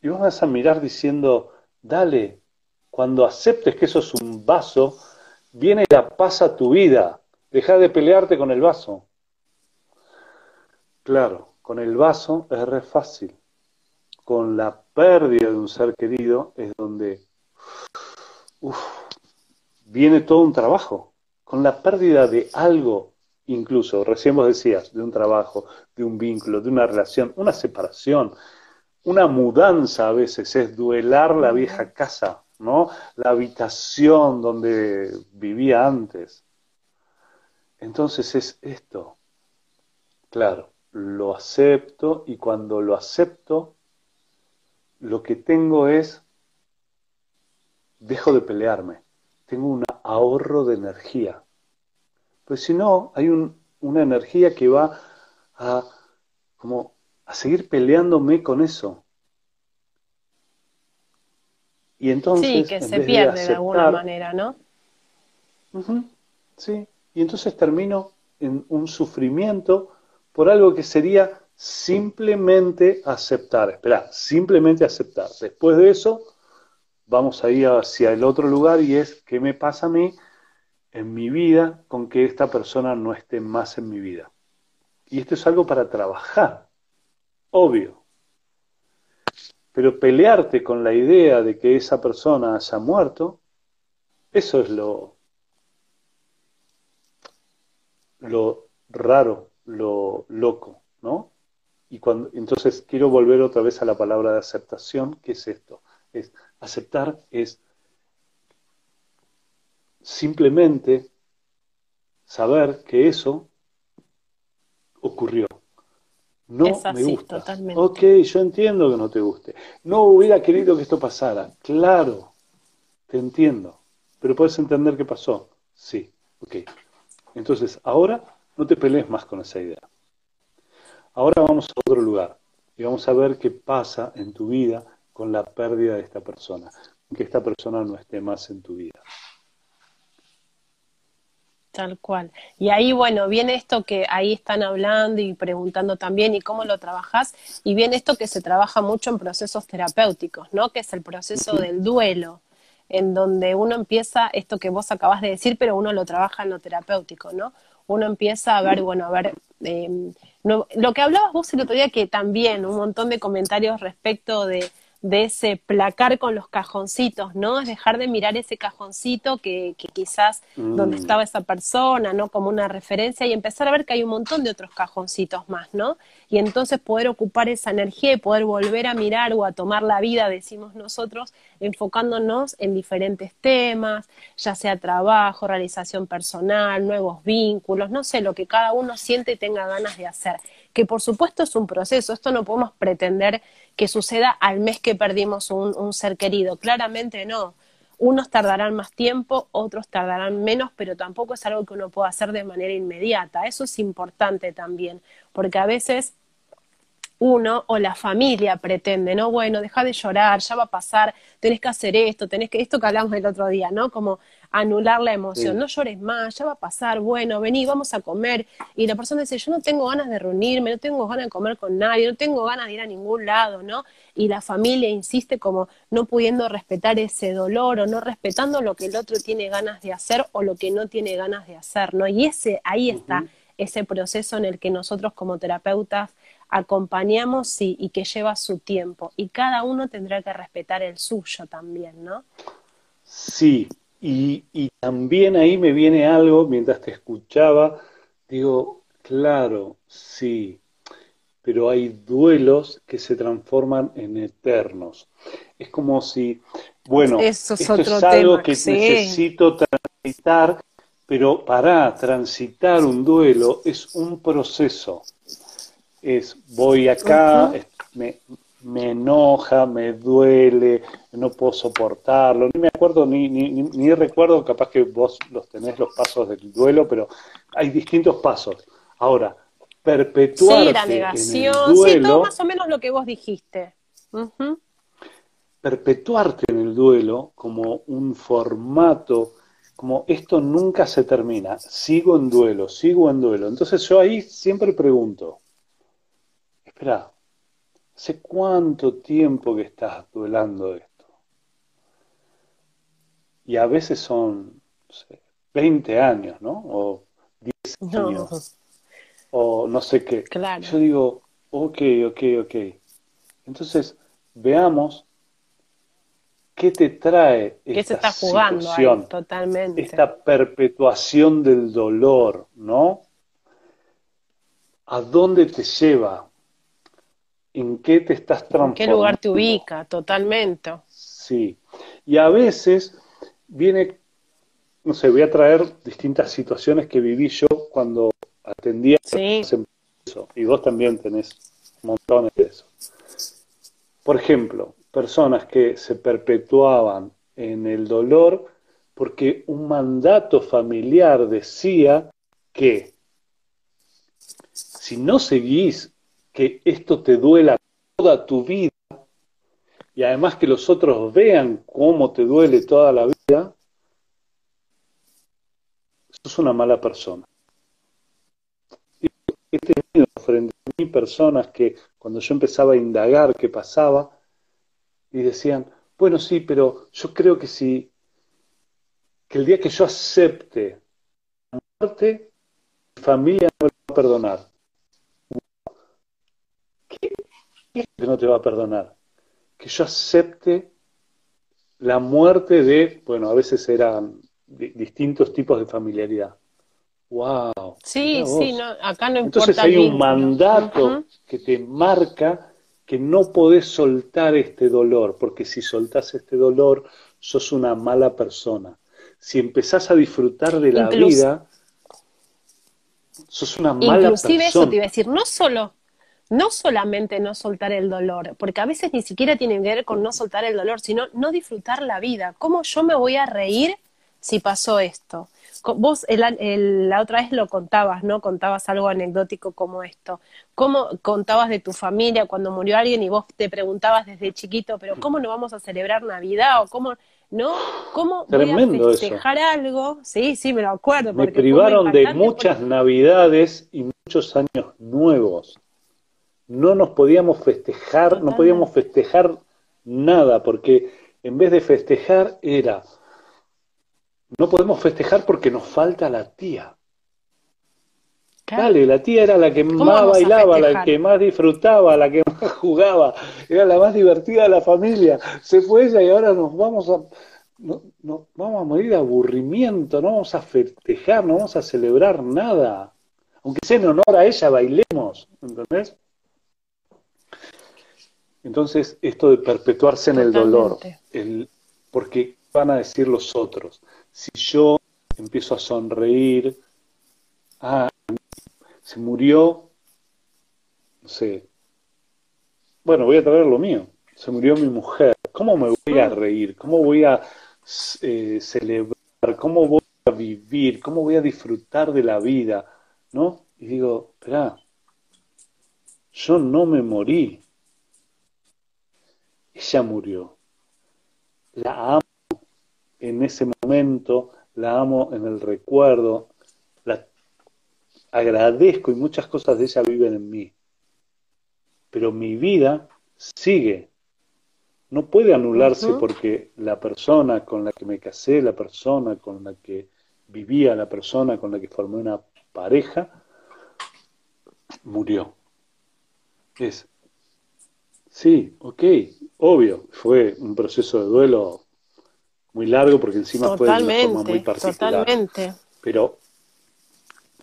Y vos vas a mirar diciendo, dale, cuando aceptes que eso es un vaso, viene la paz a tu vida. Deja de pelearte con el vaso. Claro, con el vaso es re fácil. Con la pérdida de un ser querido es donde viene todo un trabajo. Con la pérdida de algo, incluso, recién vos decías, de un trabajo, de un vínculo, de una relación, una separación, una mudanza a veces, es duelar la vieja casa, ¿no? La habitación donde vivía antes. Entonces es esto. Claro, lo acepto y cuando lo acepto, lo que tengo es, dejo de pelearme, tengo un ahorro de energía. Pues si no, hay una energía que va a, como, a seguir peleándome con eso. Y entonces, sí, que se pierde de, alguna manera, ¿no? sí, y entonces termino en un sufrimiento por algo que sería simplemente aceptar. Espera, simplemente aceptar. Después de eso, vamos a ir hacia el otro lugar y es qué me pasa a mí en mi vida con que esta persona no esté más en mi vida. Y esto es algo para trabajar, obvio. Pero pelearte con la idea de que esa persona haya muerto, eso es lo, lo raro, lo loco, ¿no? Y cuando, entonces quiero volver otra vez a la palabra de aceptación, ¿qué es esto? Es aceptar es simplemente saber que eso ocurrió. No me gusta. Totalmente. Ok, yo entiendo que no te guste. No hubiera querido que esto pasara. Claro, te entiendo. Pero puedes entender qué pasó. Sí, ok. Entonces, ahora no te pelees más con esa idea. Ahora vamos a otro lugar y vamos a ver qué pasa en tu vida con la pérdida de esta persona, que esta persona no esté más en tu vida. Tal cual. Y ahí, bueno, viene esto que ahí están hablando y preguntando también, ¿y cómo lo trabajas? Y viene esto que se trabaja mucho en procesos terapéuticos, ¿no? Que es el proceso del duelo en donde uno empieza esto que vos acabas de decir, pero uno lo trabaja en lo terapéutico, ¿no? Uno empieza a ver, bueno, a ver, em, lo que hablabas vos el otro día, que también un montón de comentarios respecto de, de ese placar con los cajoncitos, ¿no? Es dejar de mirar ese cajoncito que, que quizás donde mm. estaba esa persona, ¿no? Como una referencia y empezar a ver que hay un montón de otros cajoncitos más, ¿no? Y entonces poder ocupar esa energía y poder volver a mirar o a tomar la vida, decimos nosotros, enfocándonos en diferentes temas, ya sea trabajo, realización personal, nuevos vínculos, no sé, lo que cada uno siente y tenga ganas de hacer. Que por supuesto es un proceso, esto no podemos pretender que suceda al mes que perdimos un, ser querido. Claramente no. Unos tardarán más tiempo, otros tardarán menos, pero tampoco es algo que uno pueda hacer de manera inmediata. Eso es importante también, porque a veces uno o la familia pretende, ¿no? Bueno, deja de llorar, ya va a pasar, tenés que hacer esto, tenés que, esto que hablamos el otro día, ¿no? Como anular la emoción, no llores más, ya va a pasar, bueno, vení, vamos a comer. Y la persona dice, yo no tengo ganas de reunirme, no tengo ganas de comer con nadie, no tengo ganas de ir a ningún lado, ¿no? Y la familia insiste como no pudiendo respetar ese dolor o no respetando lo que el otro tiene ganas de hacer o lo que no tiene ganas de hacer, ¿no? Y ese, ahí está ese proceso en el que nosotros como terapeutas acompañamos y, y, que lleva su tiempo. Y cada uno tendrá que respetar el suyo también, ¿no? Sí, y, y también ahí me viene algo mientras te escuchaba, digo, claro, sí, pero hay duelos que se transforman en eternos. Es como si, bueno, esto es algo que necesito transitar, pero para transitar un duelo es un proceso. Es voy acá, me, me, enoja, me duele, no puedo soportarlo, ni me acuerdo, ni, ni, ni, recuerdo, capaz que vos los tenés los pasos del duelo, pero hay distintos pasos. Ahora, perpetuarte sí, la negación, en el duelo, sí, todo más o menos lo que vos dijiste. Perpetuarte en el duelo como un formato, como esto nunca se termina, sigo en duelo, sigo en duelo. Entonces yo ahí siempre pregunto, espera, ¿hace cuánto tiempo que estás duelando esto? Y a veces son no sé, 20 años, ¿no? O 10 años. O no sé qué. Yo digo, ok, ok, ok. Entonces, veamos qué te trae esta ¿Qué se está jugando ahí, totalmente. esta perpetuación del dolor, ¿no? ¿A dónde te lleva? En qué te estás transformando. ¿En qué lugar te ubica? Totalmente. Sí. Y a veces viene, no sé, voy a traer distintas situaciones que viví yo cuando atendía sí. eso. Y vos también tenés montones de eso. Por ejemplo, personas que se perpetuaban en el dolor porque un mandato familiar decía que si no seguís que esto te duela toda tu vida y además que los otros vean cómo te duele toda la vida, sos una mala persona. He tenido frente a mí personas que cuando yo empezaba a indagar qué pasaba, y decían, bueno, sí, pero yo creo que si, que el día que yo acepte la muerte, mi familia no me va a perdonar. que no te va a perdonar? Que yo acepte la muerte de, bueno, a veces eran distintos tipos de familiaridad. ¡Wow! Sí, sí, no, acá no importa. Entonces hay un mandato que te marca que no podés soltar este dolor, porque si soltás este dolor, sos una mala persona. Si empezás a disfrutar de la vida, sos una mala persona. Inclusive eso te iba a decir, no solo no solamente no soltar el dolor, porque a veces ni siquiera tiene que ver con no soltar el dolor, sino no disfrutar la vida. ¿Cómo yo me voy a reír si pasó esto? Vos la otra vez lo contabas, ¿no? Contabas algo anecdótico como esto. ¿Cómo contabas de tu familia cuando murió alguien y vos te preguntabas desde chiquito, pero ¿cómo no vamos a celebrar Navidad? ¿O cómo, no? ¿Cómo voy a festejar algo? Sí, sí, me lo acuerdo. Me privaron de muchas Navidades y muchos años nuevos no nos podíamos festejar, no podíamos festejar nada, porque en vez de festejar era, no podemos festejar porque nos falta la tía. Dale, la tía era la que más bailaba, la que más disfrutaba, la que más (laughs) jugaba, era la más divertida de la familia. Se fue ella y ahora nos vamos a, no, vamos a morir de aburrimiento, no vamos a festejar, no vamos a celebrar nada. Aunque sea en honor a ella, bailemos, ¿entendés? Entonces, esto de perpetuarse en el dolor, el, porque van a decir los otros, si yo empiezo a sonreír, ah, se murió, no sé, bueno, voy a traer lo mío, se murió mi mujer, ¿cómo me voy a reír? ¿Cómo voy a eh, celebrar? ¿Cómo voy a vivir? ¿Cómo voy a disfrutar de la vida? ¿No? Y digo, espera, yo no me morí. Ella murió. La amo en ese momento, la amo en el recuerdo, la agradezco y muchas cosas de ella viven en mí. Pero mi vida sigue. No puede anularse porque la persona con la que me casé, la persona con la que vivía, la persona con la que formé una pareja, murió. Es, sí, ok, obvio, fue un proceso de duelo muy largo porque encima fue de una forma muy particular. Totalmente. Pero,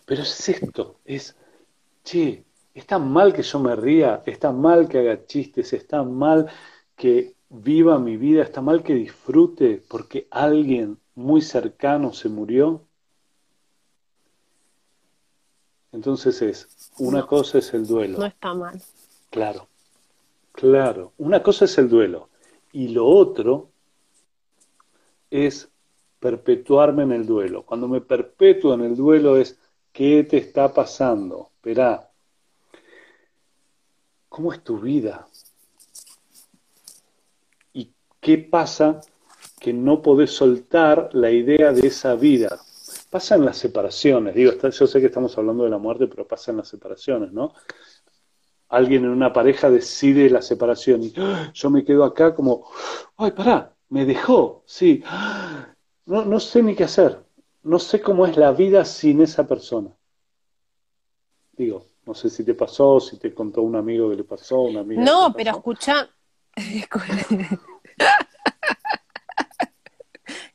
pero es esto, es, che, es tan mal que yo me ría, está mal que haga chistes, está mal que viva mi vida, está mal que disfrute porque alguien muy cercano se murió. Entonces es, una cosa es el duelo. No está mal. Claro, claro. Una cosa es el duelo. Y lo otro es perpetuarme en el duelo. Cuando me perpetúo en el duelo es, ¿qué te está pasando? Esperá, ¿cómo es tu vida? ¿Y qué pasa que no podés soltar la idea de esa vida? Pasa en las separaciones, digo, yo sé que estamos hablando de la muerte, pero pasa en las separaciones, ¿no? Alguien en una pareja decide la separación y ¡ah! yo me quedo acá como, ay, pará, me dejó, sí, no, no sé ni qué hacer, no sé cómo es la vida sin esa persona. Digo, no sé si te pasó, si te contó un amigo que le pasó, una amiga. No, pero escucha. (laughs)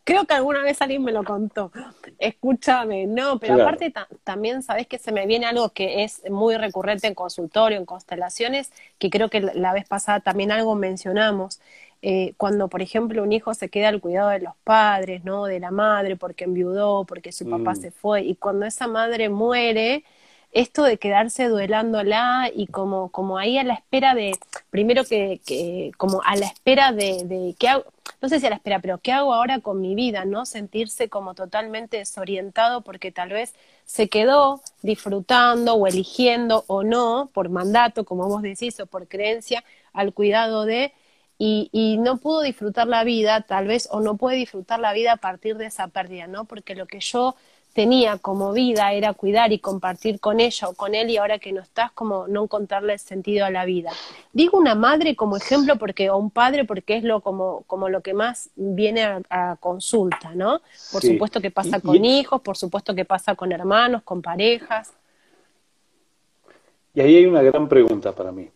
Creo que alguna vez alguien me lo contó. Escúchame, no, pero aparte también sabes que se me viene algo que es muy recurrente en consultorio, en constelaciones, que creo que la vez pasada también algo mencionamos. Eh, cuando, por ejemplo, un hijo se queda al cuidado de los padres, ¿no? De la madre, porque enviudó, porque su papá mm. se fue, y cuando esa madre muere, esto de quedarse duelándola y como, como ahí a la espera de, primero que, que como a la espera de, de ¿qué hago? No sé si la espera, pero ¿qué hago ahora con mi vida? ¿No? Sentirse como totalmente desorientado porque tal vez se quedó disfrutando o eligiendo o no, por mandato, como vos decís, o por creencia, al cuidado de, y, y, no pudo disfrutar la vida, tal vez, o no puede disfrutar la vida a partir de esa pérdida, ¿no? Porque lo que yo tenía como vida era cuidar y compartir con ella o con él y ahora que no estás como no encontrarle sentido a la vida. Digo una madre como ejemplo porque o un padre porque es lo como como lo que más viene a, consulta, ¿no? Por supuesto que pasa con hijos, por supuesto que pasa con hermanos, con parejas. Y ahí hay una gran pregunta para mí.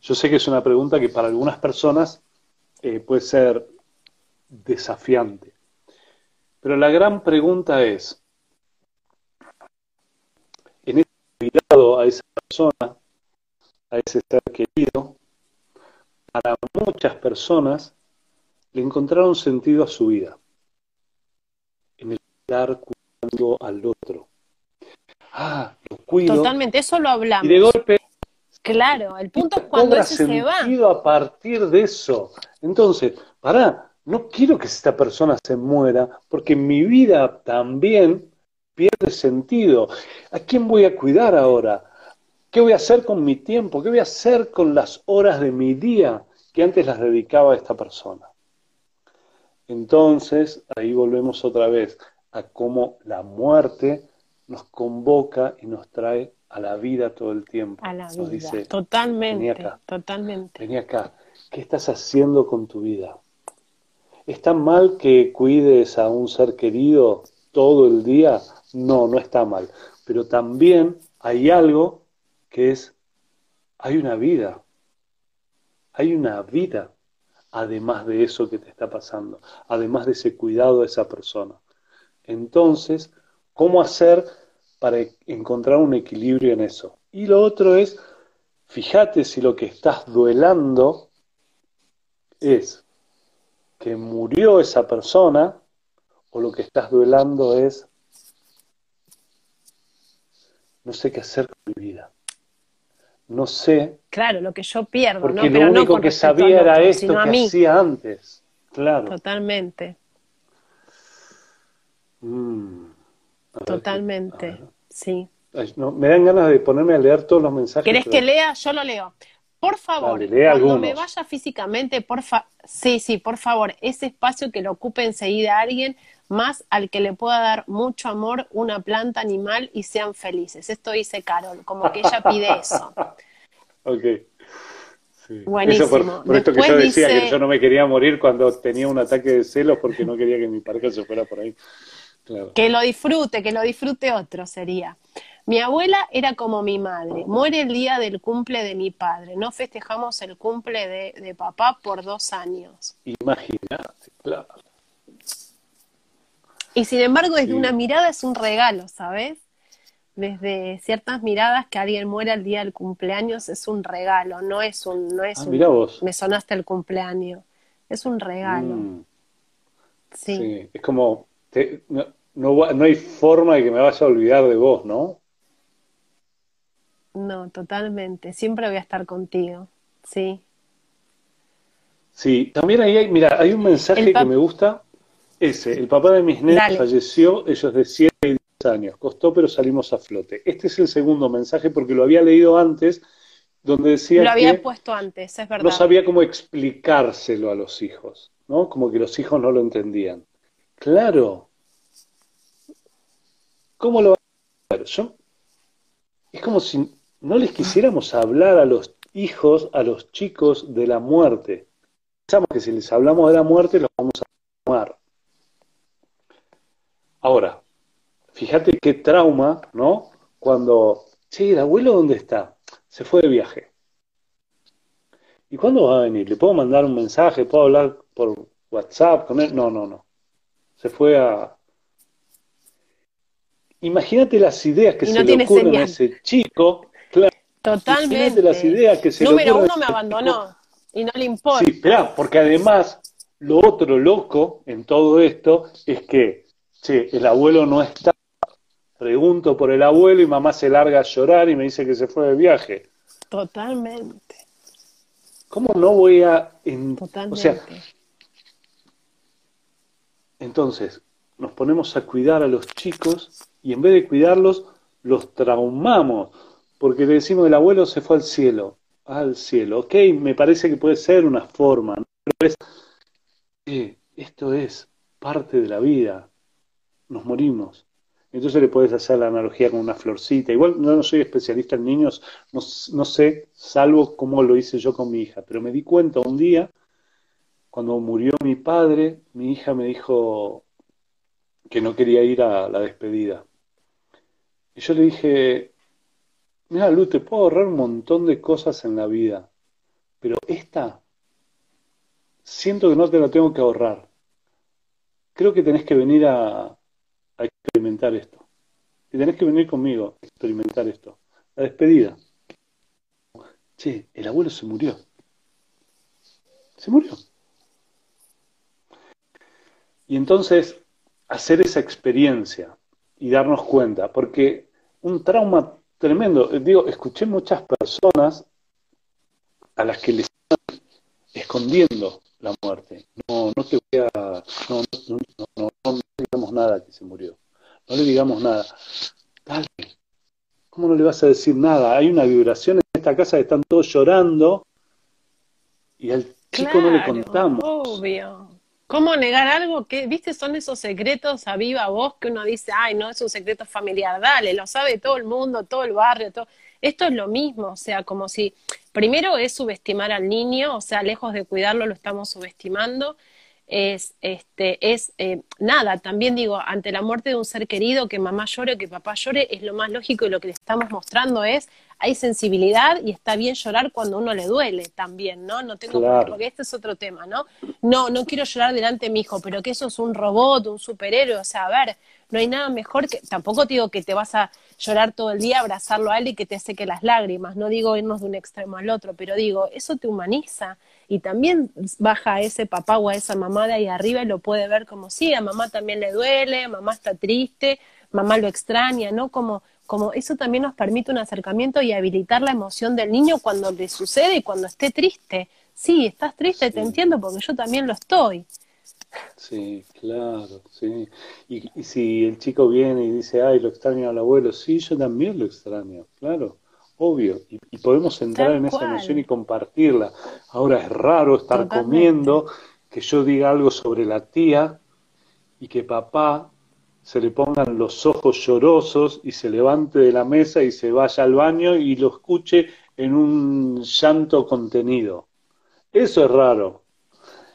Yo sé que es una pregunta que para algunas personas eh, puede ser desafiante. Pero la gran pregunta es, en este cuidado a esa persona, a ese ser querido, para muchas personas le encontraron sentido a su vida, en el estar cuidando al otro. Ah, lo cuido. Totalmente, eso lo hablamos. Y de golpe. Claro, el punto es cuando ese se va. a partir de eso. Entonces, pará, no quiero que esta persona se muera porque mi vida también pierde sentido. ¿A quién voy a cuidar ahora? ¿Qué voy a hacer con mi tiempo? ¿Qué voy a hacer con las horas de mi día que antes las dedicaba a esta persona? Entonces, ahí volvemos otra vez a cómo la muerte nos convoca y nos trae a la vida todo el tiempo. A la vida, totalmente, totalmente. Vení acá, ¿qué estás haciendo con tu vida? ¿Está mal que cuides a un ser querido todo el día? No, no está mal. Pero también hay algo que es, hay una vida. Hay una vida además de eso que te está pasando, además de ese cuidado de esa persona. Entonces, ¿cómo hacer para encontrar un equilibrio en eso? Y lo otro es, fíjate si lo que estás duelando es que murió esa persona o lo que estás duelando es no sé qué hacer con mi vida. No sé. Claro, lo que yo pierdo, porque ¿no? lo único que sabía era esto que hacía antes. Claro. Totalmente. Mm. Totalmente, sí. me dan ganas de ponerme a leer todos los mensajes. ¿Querés que lea? Yo lo leo. Por favor, cuando me vaya físicamente, por fa sí, sí, por favor, ese espacio que lo ocupe enseguida alguien, más al que le pueda dar mucho amor una planta animal y sean felices. Esto dice Carol, como que ella pide eso. (laughs) ok. Buenísimo. Eso por, esto que yo decía que yo no me quería morir cuando tenía un ataque de celos porque no quería que mi pareja se fuera por ahí. Que lo disfrute, que lo disfrute otro sería. Mi abuela era como mi madre. Muere el día del cumple de mi padre. No festejamos el cumple de, papá por dos años. Imagínate, claro. Y sin embargo, desde una mirada es un regalo, ¿sabes? Desde ciertas miradas que alguien muere el día del cumpleaños es un regalo, no es un, no es ah, un, me sonaste el cumpleaños, es un regalo. Mm. Sí. es como, no, no, hay forma de que me vaya a olvidar de vos, ¿no? No, totalmente. Siempre voy a estar contigo. Sí. Sí, también ahí hay, mira, hay un mensaje que me gusta. Ese, el papá de mis nenes falleció, ellos de 7 y 10 años. Costó, pero salimos a flote. Este es el segundo mensaje porque lo había leído antes, donde decía. Lo había puesto antes, es verdad. No sabía cómo explicárselo a los hijos, ¿no? Como que los hijos no lo entendían. Claro. ¿Cómo lo va a hacer? Yo, es como si no les quisiéramos hablar a los hijos, a los chicos de la muerte. Pensamos que si les hablamos de la muerte los vamos a tomar. Ahora, fíjate qué trauma, ¿no? Cuando, sí, el abuelo dónde está? Se fue de viaje. ¿Y cuándo va a venir? ¿Le puedo mandar un mensaje? ¿Puedo hablar por WhatsApp con él? No, no, no. Se fue a... Imagínate las ideas que se le ocurren a ese chico Totalmente. las ideas que se Número uno me abandonó y no le importa. Sí, espera, porque además lo otro loco en todo esto es que, che, el abuelo no está. Pregunto por el abuelo y mamá se larga a llorar y me dice que se fue de viaje. Totalmente. ¿Cómo no voy a... Totalmente. O sea, entonces, nos ponemos a cuidar a los chicos y en vez de cuidarlos, los traumamos porque le decimos el abuelo se fue al cielo, al cielo. Ok, me parece que puede ser una forma, pero es, eh, esto es parte de la vida, nos morimos. Entonces le puedes hacer la analogía con una florcita. Igual no, soy especialista en niños, no, no, sé, salvo cómo lo hice yo con mi hija, pero me di cuenta un día, cuando murió mi padre, mi hija me dijo que no quería ir a la despedida. Y yo le dije, Mira, Lu, te puedo ahorrar un montón de cosas en la vida, pero esta siento que no te la tengo que ahorrar. Creo que tenés que venir a, a experimentar esto. Y tenés que venir conmigo a experimentar esto. La despedida. Che, el abuelo se murió. Se murió. Y entonces hacer esa experiencia y darnos cuenta, porque un trauma Tremendo. Digo, escuché muchas personas a las que le están escondiendo la muerte. No, no te voy a. No, no, no, no, le digamos nada que se murió. No le digamos nada. Dale. ¿Cómo no le vas a decir nada? Hay una vibración en esta casa que están todos llorando y al chico no le contamos. Obvio. ¿Cómo negar algo que, viste, son esos secretos a viva voz que uno dice, ay, no, es un secreto familiar, dale, lo sabe todo el mundo, todo el barrio, todo. Esto es lo mismo, o sea, como si primero es subestimar al niño, o sea, lejos de cuidarlo lo estamos subestimando, es, este, es eh, nada, también digo, ante la muerte de un ser querido, que mamá llore, que papá llore, es lo más lógico y lo que le estamos mostrando es, hay sensibilidad y está bien llorar cuando uno le duele también, ¿no? No tengo porque este es otro tema, ¿no? No, no quiero llorar delante de mi hijo, pero que eso es un robot, un superhéroe, o sea, a ver, no hay nada mejor que, tampoco te digo que te vas a llorar todo el día, abrazarlo a él y que te seque las lágrimas, no digo irnos de un extremo al otro, pero digo, eso te humaniza y también baja a ese papá o a esa mamá de ahí arriba y lo puede ver como, sí, a mamá también le duele, mamá está triste, mamá lo extraña, ¿no? Como, como eso también nos permite un acercamiento y habilitar la emoción del niño cuando le sucede y cuando esté triste. Sí, estás triste, te entiendo porque yo también lo estoy. Sí, claro, sí. Y, y, si el chico viene y dice, ay, lo extraño al abuelo, sí, yo también lo extraño, claro, obvio. Y, podemos entrar en esa emoción y compartirla. Ahora es raro estar comiendo, que yo diga algo sobre la tía y que papá se le pongan los ojos llorosos y se levante de la mesa y se vaya al baño y lo escuche en un llanto contenido. Eso es raro.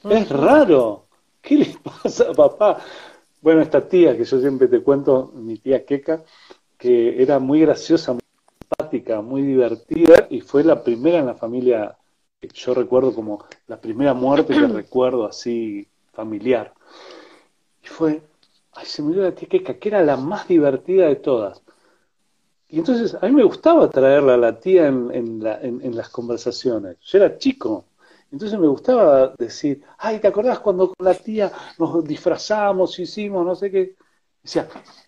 Es raro. ¿Qué le pasa a papá? Bueno, esta tía que yo siempre te cuento, mi tía Keka, que era muy graciosa, muy simpática, muy divertida y fue la primera en la familia, yo recuerdo como la primera muerte que (clears throat) recuerdo así familiar. Y fue, ay, se me dio la tía Keka, que era la más divertida de todas. Y entonces a mí me gustaba traerla a la tía en, en las conversaciones. Yo era chico, entonces me gustaba decir, ay, ¿te acordás cuando con la tía nos disfrazamos, hicimos, no sé qué? Decía,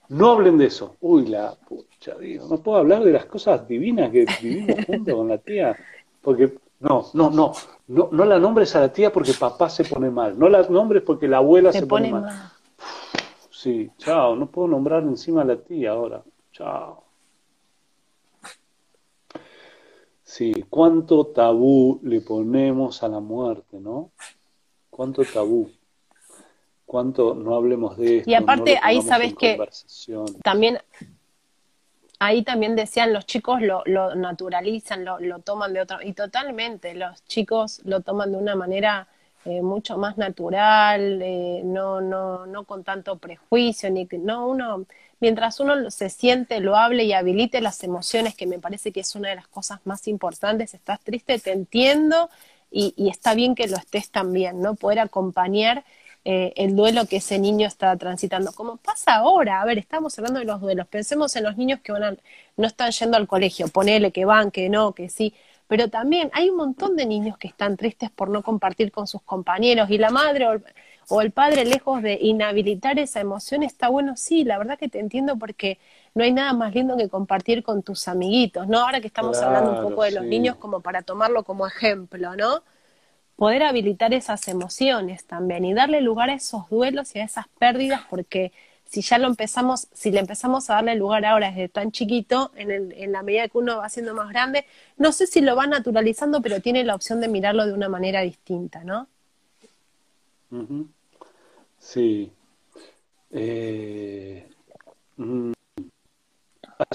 no hablen de eso. Uy, la pucha, digo, no puedo hablar de las cosas divinas que vivimos (laughs) juntos con la tía, porque no, no, no, no, no la nombres a la tía porque papá se pone mal, no la nombres porque la abuela se, pone, mal. mal. Sí, chao, no puedo nombrar encima a la tía ahora. Chao. Sí, cuánto tabú le ponemos a la muerte, ¿no? Cuánto tabú. Cuánto no hablemos de esto. Y aparte, ahí sabes que también, ahí también decían, los chicos lo, lo naturalizan, lo, lo, toman de otra, y totalmente, los chicos lo toman de una manera eh, mucho más natural, eh, no, no, no con tanto prejuicio, ni no, uno mientras uno se siente, lo hable y habilite las emociones, que me parece que es una de las cosas más importantes, estás triste, te entiendo y, está bien que lo estés también, ¿no? Poder acompañar eh, el duelo que ese niño está transitando. Como pasa ahora, a ver, estamos hablando de los duelos, pensemos en los niños que van no están yendo al colegio, ponele que van, que no, que sí, pero también hay un montón de niños que están tristes por no compartir con sus compañeros y la madre o el padre, lejos de inhabilitar esa emoción, está bueno, sí, la verdad que te entiendo porque no hay nada más lindo que compartir con tus amiguitos, ¿no? Ahora que estamos hablando un poco de los niños como para tomarlo como ejemplo, ¿no? Poder habilitar esas emociones también y darle lugar a esos duelos y a esas pérdidas porque si ya lo empezamos, si le empezamos a darle lugar ahora desde tan chiquito, en, el, en la medida que uno va siendo más grande, no sé si lo va naturalizando, pero tiene la opción de mirarlo de una manera distinta, ¿no? Sí. Eh, mm,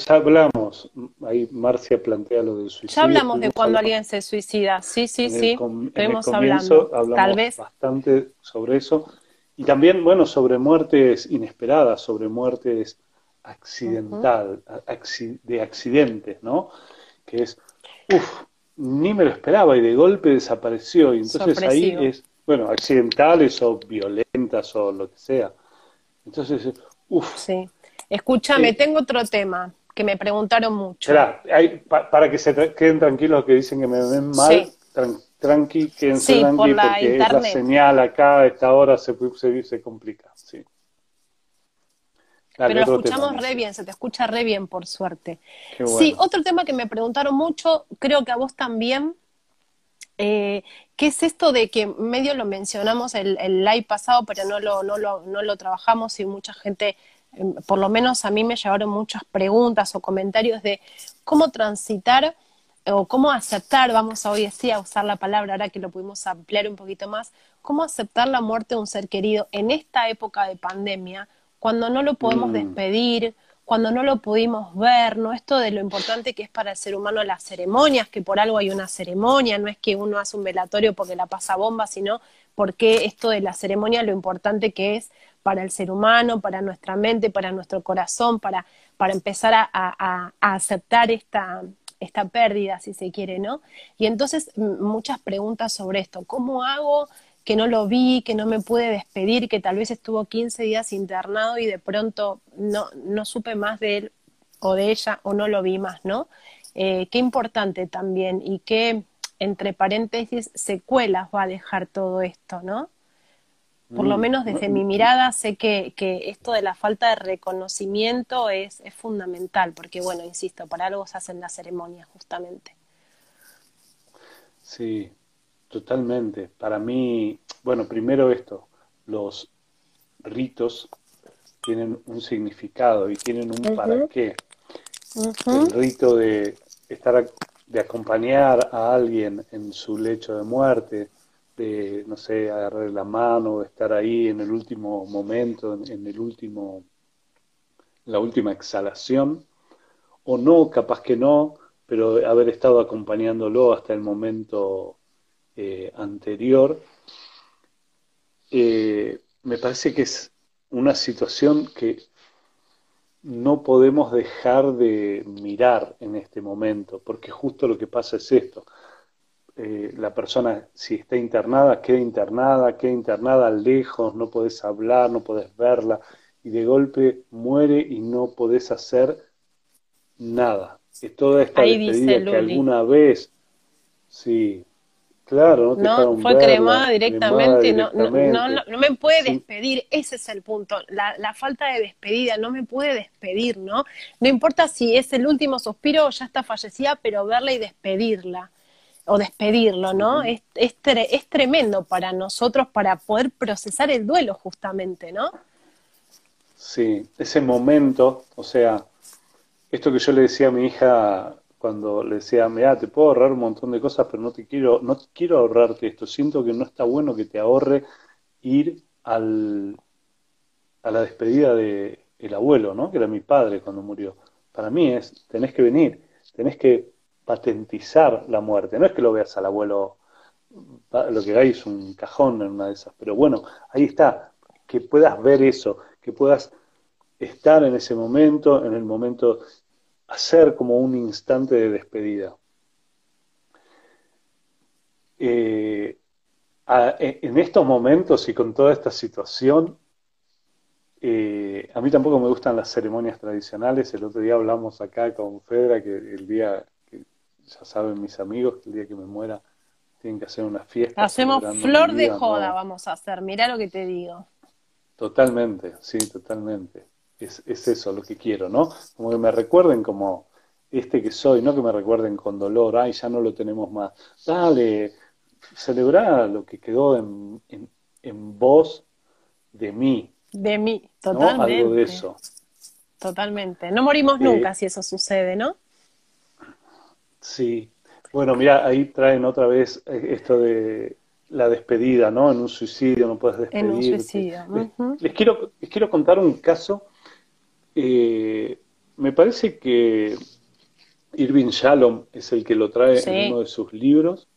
ya hablamos, ahí Marcia plantea lo del suicidio. Ya hablamos de cuando alguien se suicida, sí, sí, sí, estuvimos hablando. Tal vez. bastante sobre eso. Y también, bueno, sobre muertes inesperadas, sobre muertes accidental, de accidentes, ¿no? Que es, uff, ni me lo esperaba y de golpe desapareció. Y entonces ahí es, bueno, accidentales o violentas o lo que sea. Entonces, uff. Sí. Escúchame, eh, tengo otro tema que me preguntaron mucho. para que se queden tranquilos los que dicen que me ven mal, tranqui, quédense tranqui porque la señal acá a esta hora se, se, complica. Sí. Pero lo escuchamos re bien, se te escucha re bien, por suerte. Sí, otro tema que me preguntaron mucho, creo que a vos también, eh, ¿Qué es esto de que medio lo mencionamos el, el live pasado, pero no lo, no, lo, no lo trabajamos y mucha gente, em, por lo menos a mí me llevaron muchas preguntas o comentarios de cómo transitar o cómo aceptar, vamos a hoy sí a usar la palabra ahora que lo pudimos ampliar un poquito más, cómo aceptar la muerte de un ser querido en esta época de pandemia, cuando no lo podemos mm. despedir, cuando no lo pudimos ver, ¿no? Esto de lo importante que es para el ser humano las ceremonias, que por algo hay una ceremonia, no es que uno hace un velatorio porque la pasa bomba, sino porque esto de la ceremonia, lo importante que es para el ser humano, para nuestra mente, para nuestro corazón, para, para empezar a, a, a aceptar esta, esta pérdida, si se quiere, ¿no? Y entonces muchas preguntas sobre esto, ¿cómo hago que no lo vi, que no me pude despedir, que tal vez estuvo 15 días internado y de pronto no, no supe más de él o de ella o no lo vi más, ¿no? Eh, qué importante también y qué, entre paréntesis, secuelas va a dejar todo esto, ¿no? Por lo menos desde mi mirada sé que, que esto de la falta de reconocimiento es, es fundamental, porque bueno, insisto, para algo se hacen las ceremonias justamente. Sí, Totalmente. Para mí, bueno, primero esto, los ritos tienen un significado y tienen un para qué. El rito de estar de acompañar a alguien en su lecho de muerte, de, no sé, agarrar la mano, estar ahí en el último momento, en, el último, la última exhalación, o no, capaz que no, pero haber estado acompañándolo hasta el momento eh, anterior, eh, me parece que es una situación que no podemos dejar de mirar en este momento, porque justo lo que pasa es esto. Eh, la persona, si está internada, queda internada, queda internada lejos, no podés hablar, no podés verla, y de golpe muere y no podés hacer nada. Es toda esta despedida que alguna vez, sí, Claro, no, fue cremada directamente, No, no, no, me puede despedir, ese es el punto, la, la, falta de despedida, no me puede despedir, ¿no? No importa si es el último suspiro o ya está fallecida, pero verla y despedirla, o despedirlo, ¿no? es, es, es tremendo para nosotros para poder procesar el duelo justamente, ¿no? Sí, ese momento, o sea, esto que yo le decía a mi hija cuando le decía, mira, te puedo ahorrar un montón de cosas, pero no te quiero, no quiero ahorrarte esto. Siento que no está bueno que te ahorre ir al, a la despedida de el abuelo, ¿no? Que era mi padre cuando murió. Para mí es, tenés que venir, tenés que patentizar la muerte. No es que lo veas al abuelo, lo que hay es un cajón en una de esas, pero bueno, ahí está, que puedas ver eso, que puedas estar en ese momento, en el momento hacer como un instante de despedida. Eh, e, en estos momentos y con toda esta situación, eh, a mí tampoco me gustan las ceremonias tradicionales. El otro día hablamos acá con Fedra que el día, ya saben mis amigos, que el día que me muera tienen que hacer una fiesta. Hacemos flor de joda, vamos a hacer, mira lo que te digo. Totalmente, sí, totalmente es, eso lo que quiero, ¿no? Como que me recuerden como este que soy, no que me recuerden con dolor, ay, ya no lo tenemos más. Dale, celebrar lo que quedó en, en, voz de mí. De mí, totalmente. Algo de eso. Totalmente. No morimos eh, nunca si eso sucede, ¿no? Sí. Bueno, mira, ahí traen otra vez eh, esto de la despedida, ¿no? En un suicidio no puedes despedir. En un suicidio. les, quiero, les quiero contar un caso eh, me parece que Irving Shalom es el que lo trae en uno de sus libros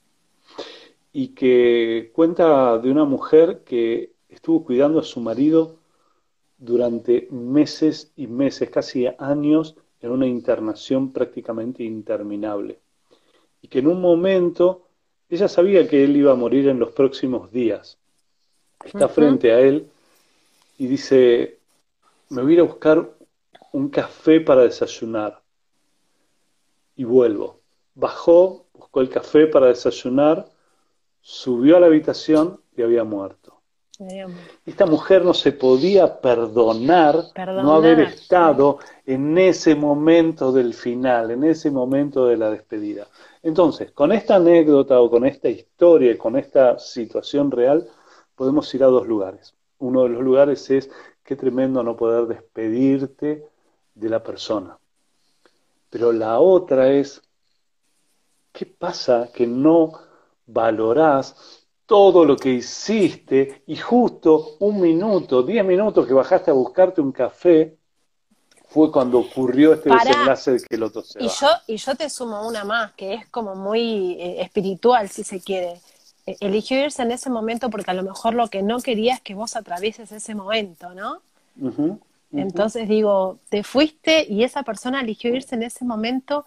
y que cuenta de una mujer que estuvo cuidando a su marido durante meses y meses, casi años, en una internación prácticamente interminable. Y que en un momento ella sabía que él iba a morir en los próximos días. Está frente a él y dice, me voy a ir a buscar un café para desayunar. Y vuelvo. Bajó, buscó el café para desayunar, subió a la habitación y había muerto. Esta mujer no se podía perdonar, no haber estado en ese momento del final, en ese momento de la despedida. Entonces, con esta anécdota o con esta historia, con esta situación real, podemos ir a dos lugares. Uno de los lugares es qué tremendo no poder despedirte de la persona. Pero la otra es, ¿qué pasa que no valorás todo lo que hiciste y justo un minuto, diez minutos que bajaste a buscarte un café, fue cuando ocurrió este desenlace de que el otro se y Yo, y yo te sumo una más, que es como muy eh, espiritual, si se quiere. E, eligió irse en ese momento porque a lo mejor lo que no quería es que vos atravieses ese momento, ¿no? Entonces digo, te fuiste y esa persona eligió irse en ese momento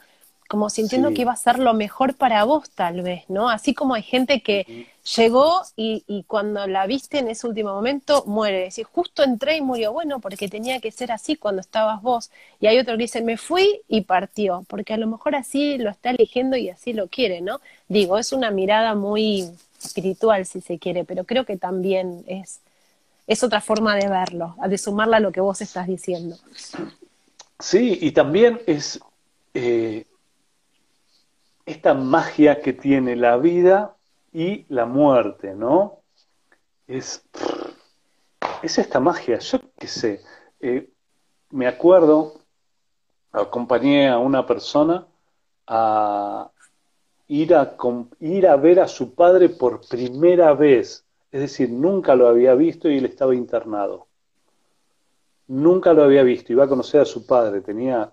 como sintiendo que iba a ser lo mejor para vos tal vez, ¿no? Así como hay gente que llegó y, cuando la viste en ese último momento muere. Decir, justo entré y murió, bueno, porque tenía que ser así cuando estabas vos. Y hay otro que dice, me fui y partió, porque a lo mejor así lo está eligiendo y así lo quiere, ¿no? Digo, es una mirada muy espiritual si se quiere, pero creo que también es es otra forma de verlo, de sumarla a lo que vos estás diciendo. Sí, y también es eh, esta magia que tiene la vida y la muerte, ¿no? Es es esta magia, yo qué sé. Eh, me acuerdo, acompañé a una persona a ir a, ir a ver a su padre por primera vez. Es decir, nunca lo había visto y él estaba internado. Nunca lo había visto. Iba a conocer a su padre. Tenía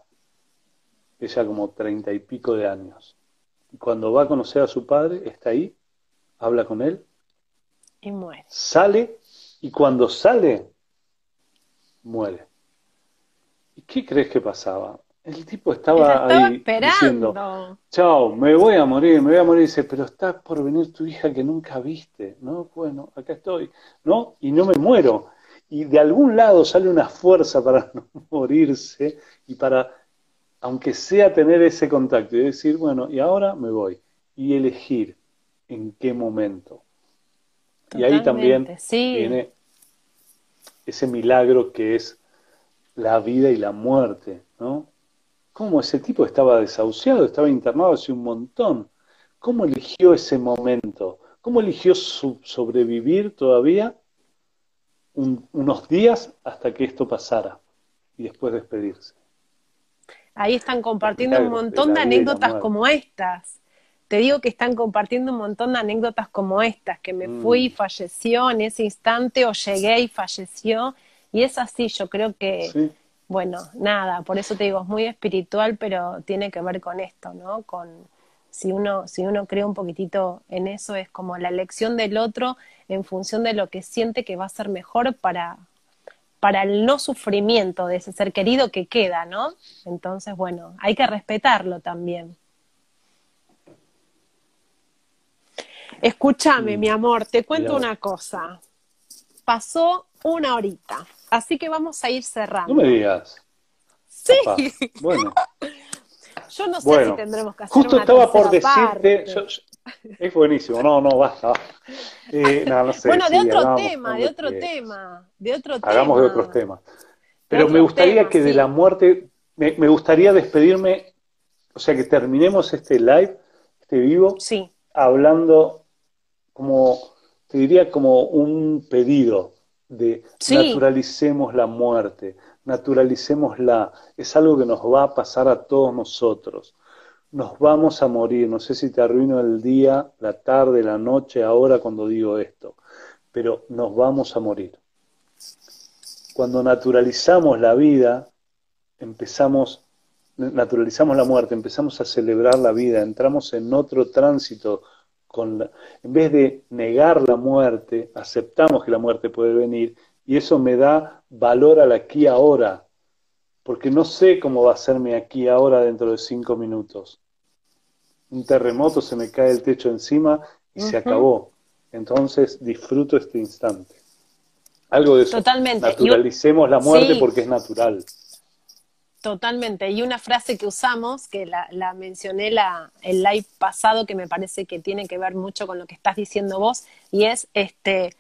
ella como treinta y pico de años. Y cuando va a conocer a su padre, está ahí, habla con él. Y muere. Sale y cuando sale, muere. ¿Y qué crees que pasaba? El tipo estaba, ahí diciendo, chao, me voy a morir, me voy a morir. dice, pero está por venir tu hija que nunca viste. No, bueno, acá estoy. ¿No? Y no me muero. Y de algún lado sale una fuerza para (laughs) no morirse y para, aunque sea tener ese contacto y decir, bueno, y ahora me voy. Y elegir en qué momento. y ahí también viene ese milagro que es la vida y la muerte, ¿no? ¿Cómo ese tipo estaba desahuciado, estaba internado hace un montón? ¿Cómo eligió ese momento? ¿Cómo eligió sobrevivir todavía unos días hasta que esto pasara y después despedirse? Ahí están compartiendo un montón de anécdotas como estas. Te digo que están compartiendo un montón de anécdotas como estas, que me fui y mm. falleció en ese instante o llegué y falleció. Y es así, yo creo que, bueno, nada, por eso te digo, es muy espiritual, pero tiene que ver con esto, ¿no? Con si uno, si uno cree un poquitito en eso, es como la elección del otro en función de lo que siente que va a ser mejor para, para el no sufrimiento de ese ser querido que queda, ¿no? Entonces, bueno, hay que respetarlo también. Escúchame, mi amor, te cuento una cosa. Pasó una horita, así que vamos a ir cerrando. No me digas. Sí. Bueno. (laughs) Yo no sé si tendremos que hacer Justo estaba por decirte. es buenísimo, no, no, basta. Eh, no, sé, bueno, de otro tema, de otro tema, de otro Hagamos de otros temas. Pero me gustaría que de la muerte, me, me, gustaría despedirme, o sea, que terminemos este live, este vivo, sí. hablando como, te diría como un pedido de naturalicemos la muerte, naturalicémosla, es algo que nos va a pasar a todos nosotros. Nos vamos a morir, no sé si te arruino el día, la tarde, la noche, ahora cuando digo esto, pero nos vamos a morir. Cuando naturalizamos la vida, empezamos, naturalizamos la muerte, empezamos a celebrar la vida, entramos en otro tránsito en vez de negar la muerte, aceptamos que la muerte puede venir y eso me da valor al aquí ahora, porque no sé cómo va a ser mi aquí ahora dentro de cinco minutos. Un terremoto se me cae el techo encima y se acabó. Entonces disfruto este instante. Algo de eso. Totalmente. Naturalicemos la muerte porque es natural. Totalmente. Y una frase que usamos, que la, la mencioné la, el live pasado, que me parece que tiene que ver mucho con lo que estás diciendo vos, y es este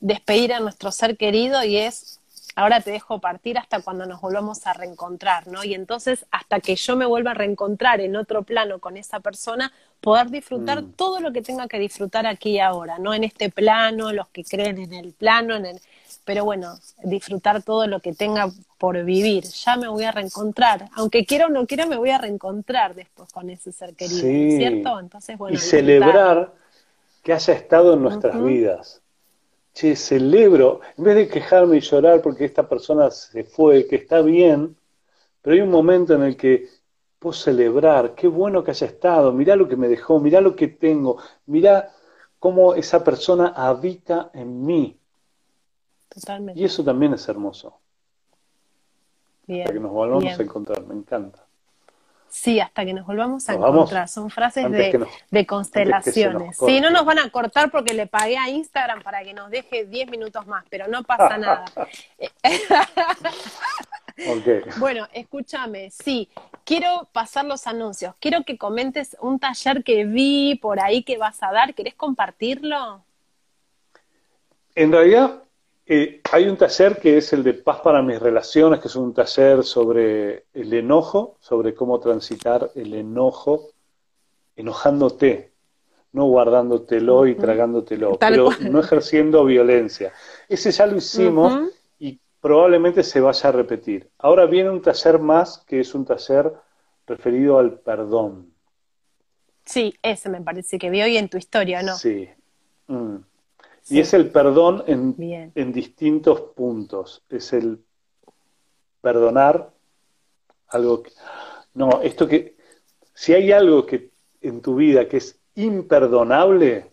despedir a nuestro ser querido y es ahora te dejo partir hasta cuando nos volvamos a reencontrar, ¿no? Y entonces, hasta que yo me vuelva a reencontrar en otro plano con esa persona, poder disfrutar mm. todo lo que tenga que disfrutar aquí y ahora, no en este plano, los que creen en el plano, en el, pero bueno, disfrutar todo lo que tenga por vivir. Ya me voy a reencontrar, aunque quiera o no quiera, me voy a reencontrar después con ese ser querido, ¿cierto? Entonces, bueno, y celebrar que haya estado en nuestras vidas. Che, celebro, en vez de quejarme y llorar porque esta persona se fue, que está bien, pero hay un momento en el que puedo celebrar, qué bueno que haya estado, mirá lo que me dejó, mirá lo que tengo, mirá cómo esa persona habita en mí. Y eso también es hermoso. Bien, hasta que nos volvamos a encontrar, me encanta. Sí, hasta que nos volvamos a encontrar. Son frases de, constelaciones. Sí, no nos van a cortar porque le pagué a Instagram para que nos deje 10 minutos más, pero no pasa (laughs) nada. Bueno, escúchame, sí, quiero pasar los anuncios. Quiero que comentes un taller que vi por ahí que vas a dar. ¿Querés compartirlo? En realidad, eh, hay un taller que es el de Paz para mis relaciones, que es un taller sobre el enojo, sobre cómo transitar el enojo enojándote, no guardándotelo y tragándotelo, pero no ejerciendo violencia. Ese ya lo hicimos y probablemente se vaya a repetir. Ahora viene un taller más que es un taller referido al perdón. Sí, ese me parece que vi hoy en tu historia, ¿no? Sí. Mm. Y es el perdón en, en distintos puntos. Es el perdonar algo que... No, esto que... Si hay algo que en tu vida que es imperdonable,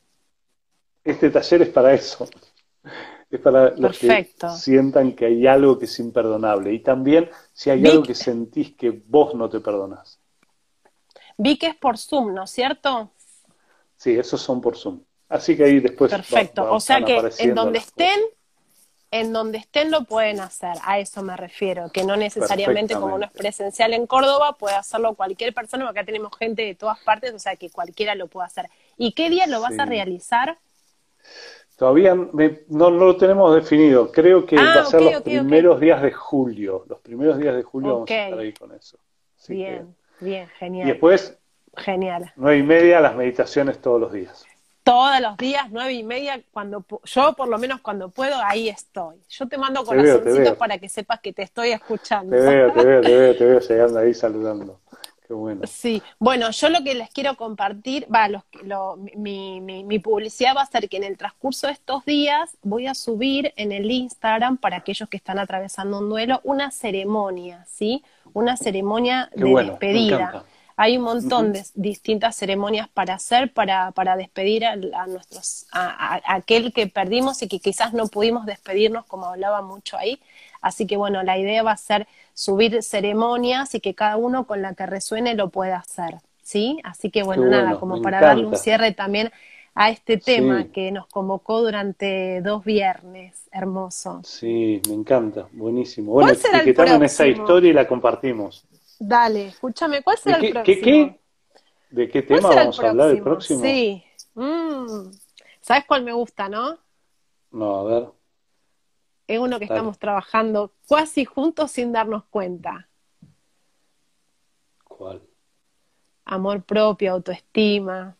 este taller es para eso. Es para los que sientan que hay algo que es imperdonable. Y también si hay algo que sentís que vos no te perdonás. Vi que es por Zoom, ¿no es cierto? Sí, esos son por Zoom. Así que ahí después. Perfecto. o sea que en donde estén, en donde estén lo pueden hacer. A eso me refiero. Que no necesariamente como no es presencial en Córdoba, puede hacerlo cualquier persona, porque acá tenemos gente de todas partes, o sea que cualquiera lo puede hacer. ¿Y qué día lo vas a realizar? Todavía no, lo tenemos definido. Creo que ah, va a ser los primeros días de julio. Los primeros días de julio vamos a estar ahí con eso. bien. Bien, genial. Y después, genial. Nueve y media, las meditaciones todos los días. Todos los días, nueve y media, cuando yo por lo menos cuando puedo, ahí estoy. Yo te mando corazoncitos para que sepas que te estoy escuchando. Te veo, te veo, te veo, te veo (laughs) llegando ahí saludando. Qué bueno. Sí, bueno, yo lo que les quiero compartir, va, mi, mi, mi, publicidad va a ser que en el transcurso de estos días voy a subir en el Instagram para aquellos que están atravesando un duelo una ceremonia, ¿sí? una ceremonia de despedida. Hay un montón de distintas ceremonias para hacer, para, para despedir a, nuestros, a, aquel que perdimos y que quizás no pudimos despedirnos, como hablaba mucho ahí. Así que bueno, la idea va a ser subir ceremonias y que cada uno con la que resuene lo pueda hacer. ¿Sí? Así que bueno, nada, como para darle un cierre también a este tema que nos convocó durante dos viernes. Hermoso. Sí, me encanta, buenísimo. Bueno, etiquetamos esa historia y la compartimos. Dale, escúchame, ¿cuál será el próximo? ¿qué, ¿De qué tema vamos a hablar el próximo? Sí. Mm. ¿Sabes cuál me gusta, no? No, a ver. Es uno que estamos trabajando casi juntos sin darnos cuenta. ¿Cuál? Amor propio, autoestima.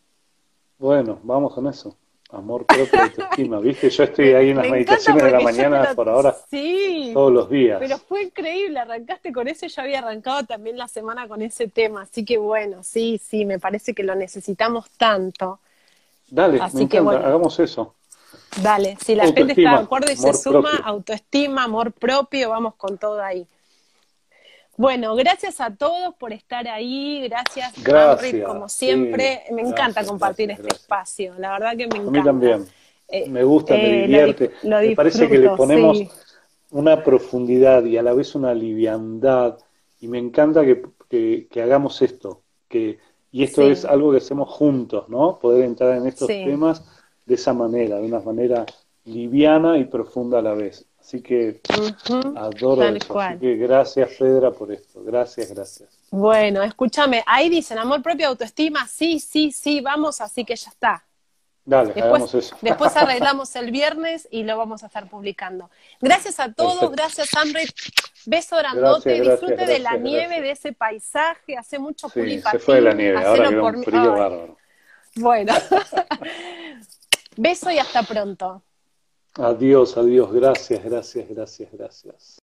Bueno, vamos con eso. Amor propio, autoestima. Viste, yo estoy ahí en las meditaciones de la mañana por ahora. Sí. Todos los días. Pero fue increíble, arrancaste con eso yo había arrancado también la semana con ese tema. Así que bueno, sí, sí, me parece que lo necesitamos tanto. Dale, Así que bueno, hagamos eso. Dale, si la gente está de acuerdo y se suma, autoestima, amor propio, vamos con todo ahí. Bueno, gracias a todos por estar ahí, gracias, gracias como siempre. me encanta compartir este espacio, la verdad que me encanta. A mí también. Eh, me gusta, me eh, divierte. me parece que le ponemos una profundidad y a la vez una liviandad. Y me encanta que, hagamos esto. Que, y esto es algo que hacemos juntos, ¿no? Poder entrar en estos temas de esa manera, de una manera liviana y profunda a la vez. Así que adoro eso. Así que gracias, Fedra, por esto. Gracias, gracias. Bueno, escúchame, ahí dicen amor propio, autoestima, sí, sí, sí, vamos, así que ya está. Dale, hagamos eso. Después (laughs) arreglamos el viernes y lo vamos a estar publicando. Gracias a todos, gracias, Amrit. Beso grandote, disfrute de la nieve, de ese paisaje, hace mucho sí, se fue la nieve, ahora queda un frío bárbaro. Bueno, (laughs) beso y hasta pronto. Adiós, adiós, gracias, gracias, gracias, gracias.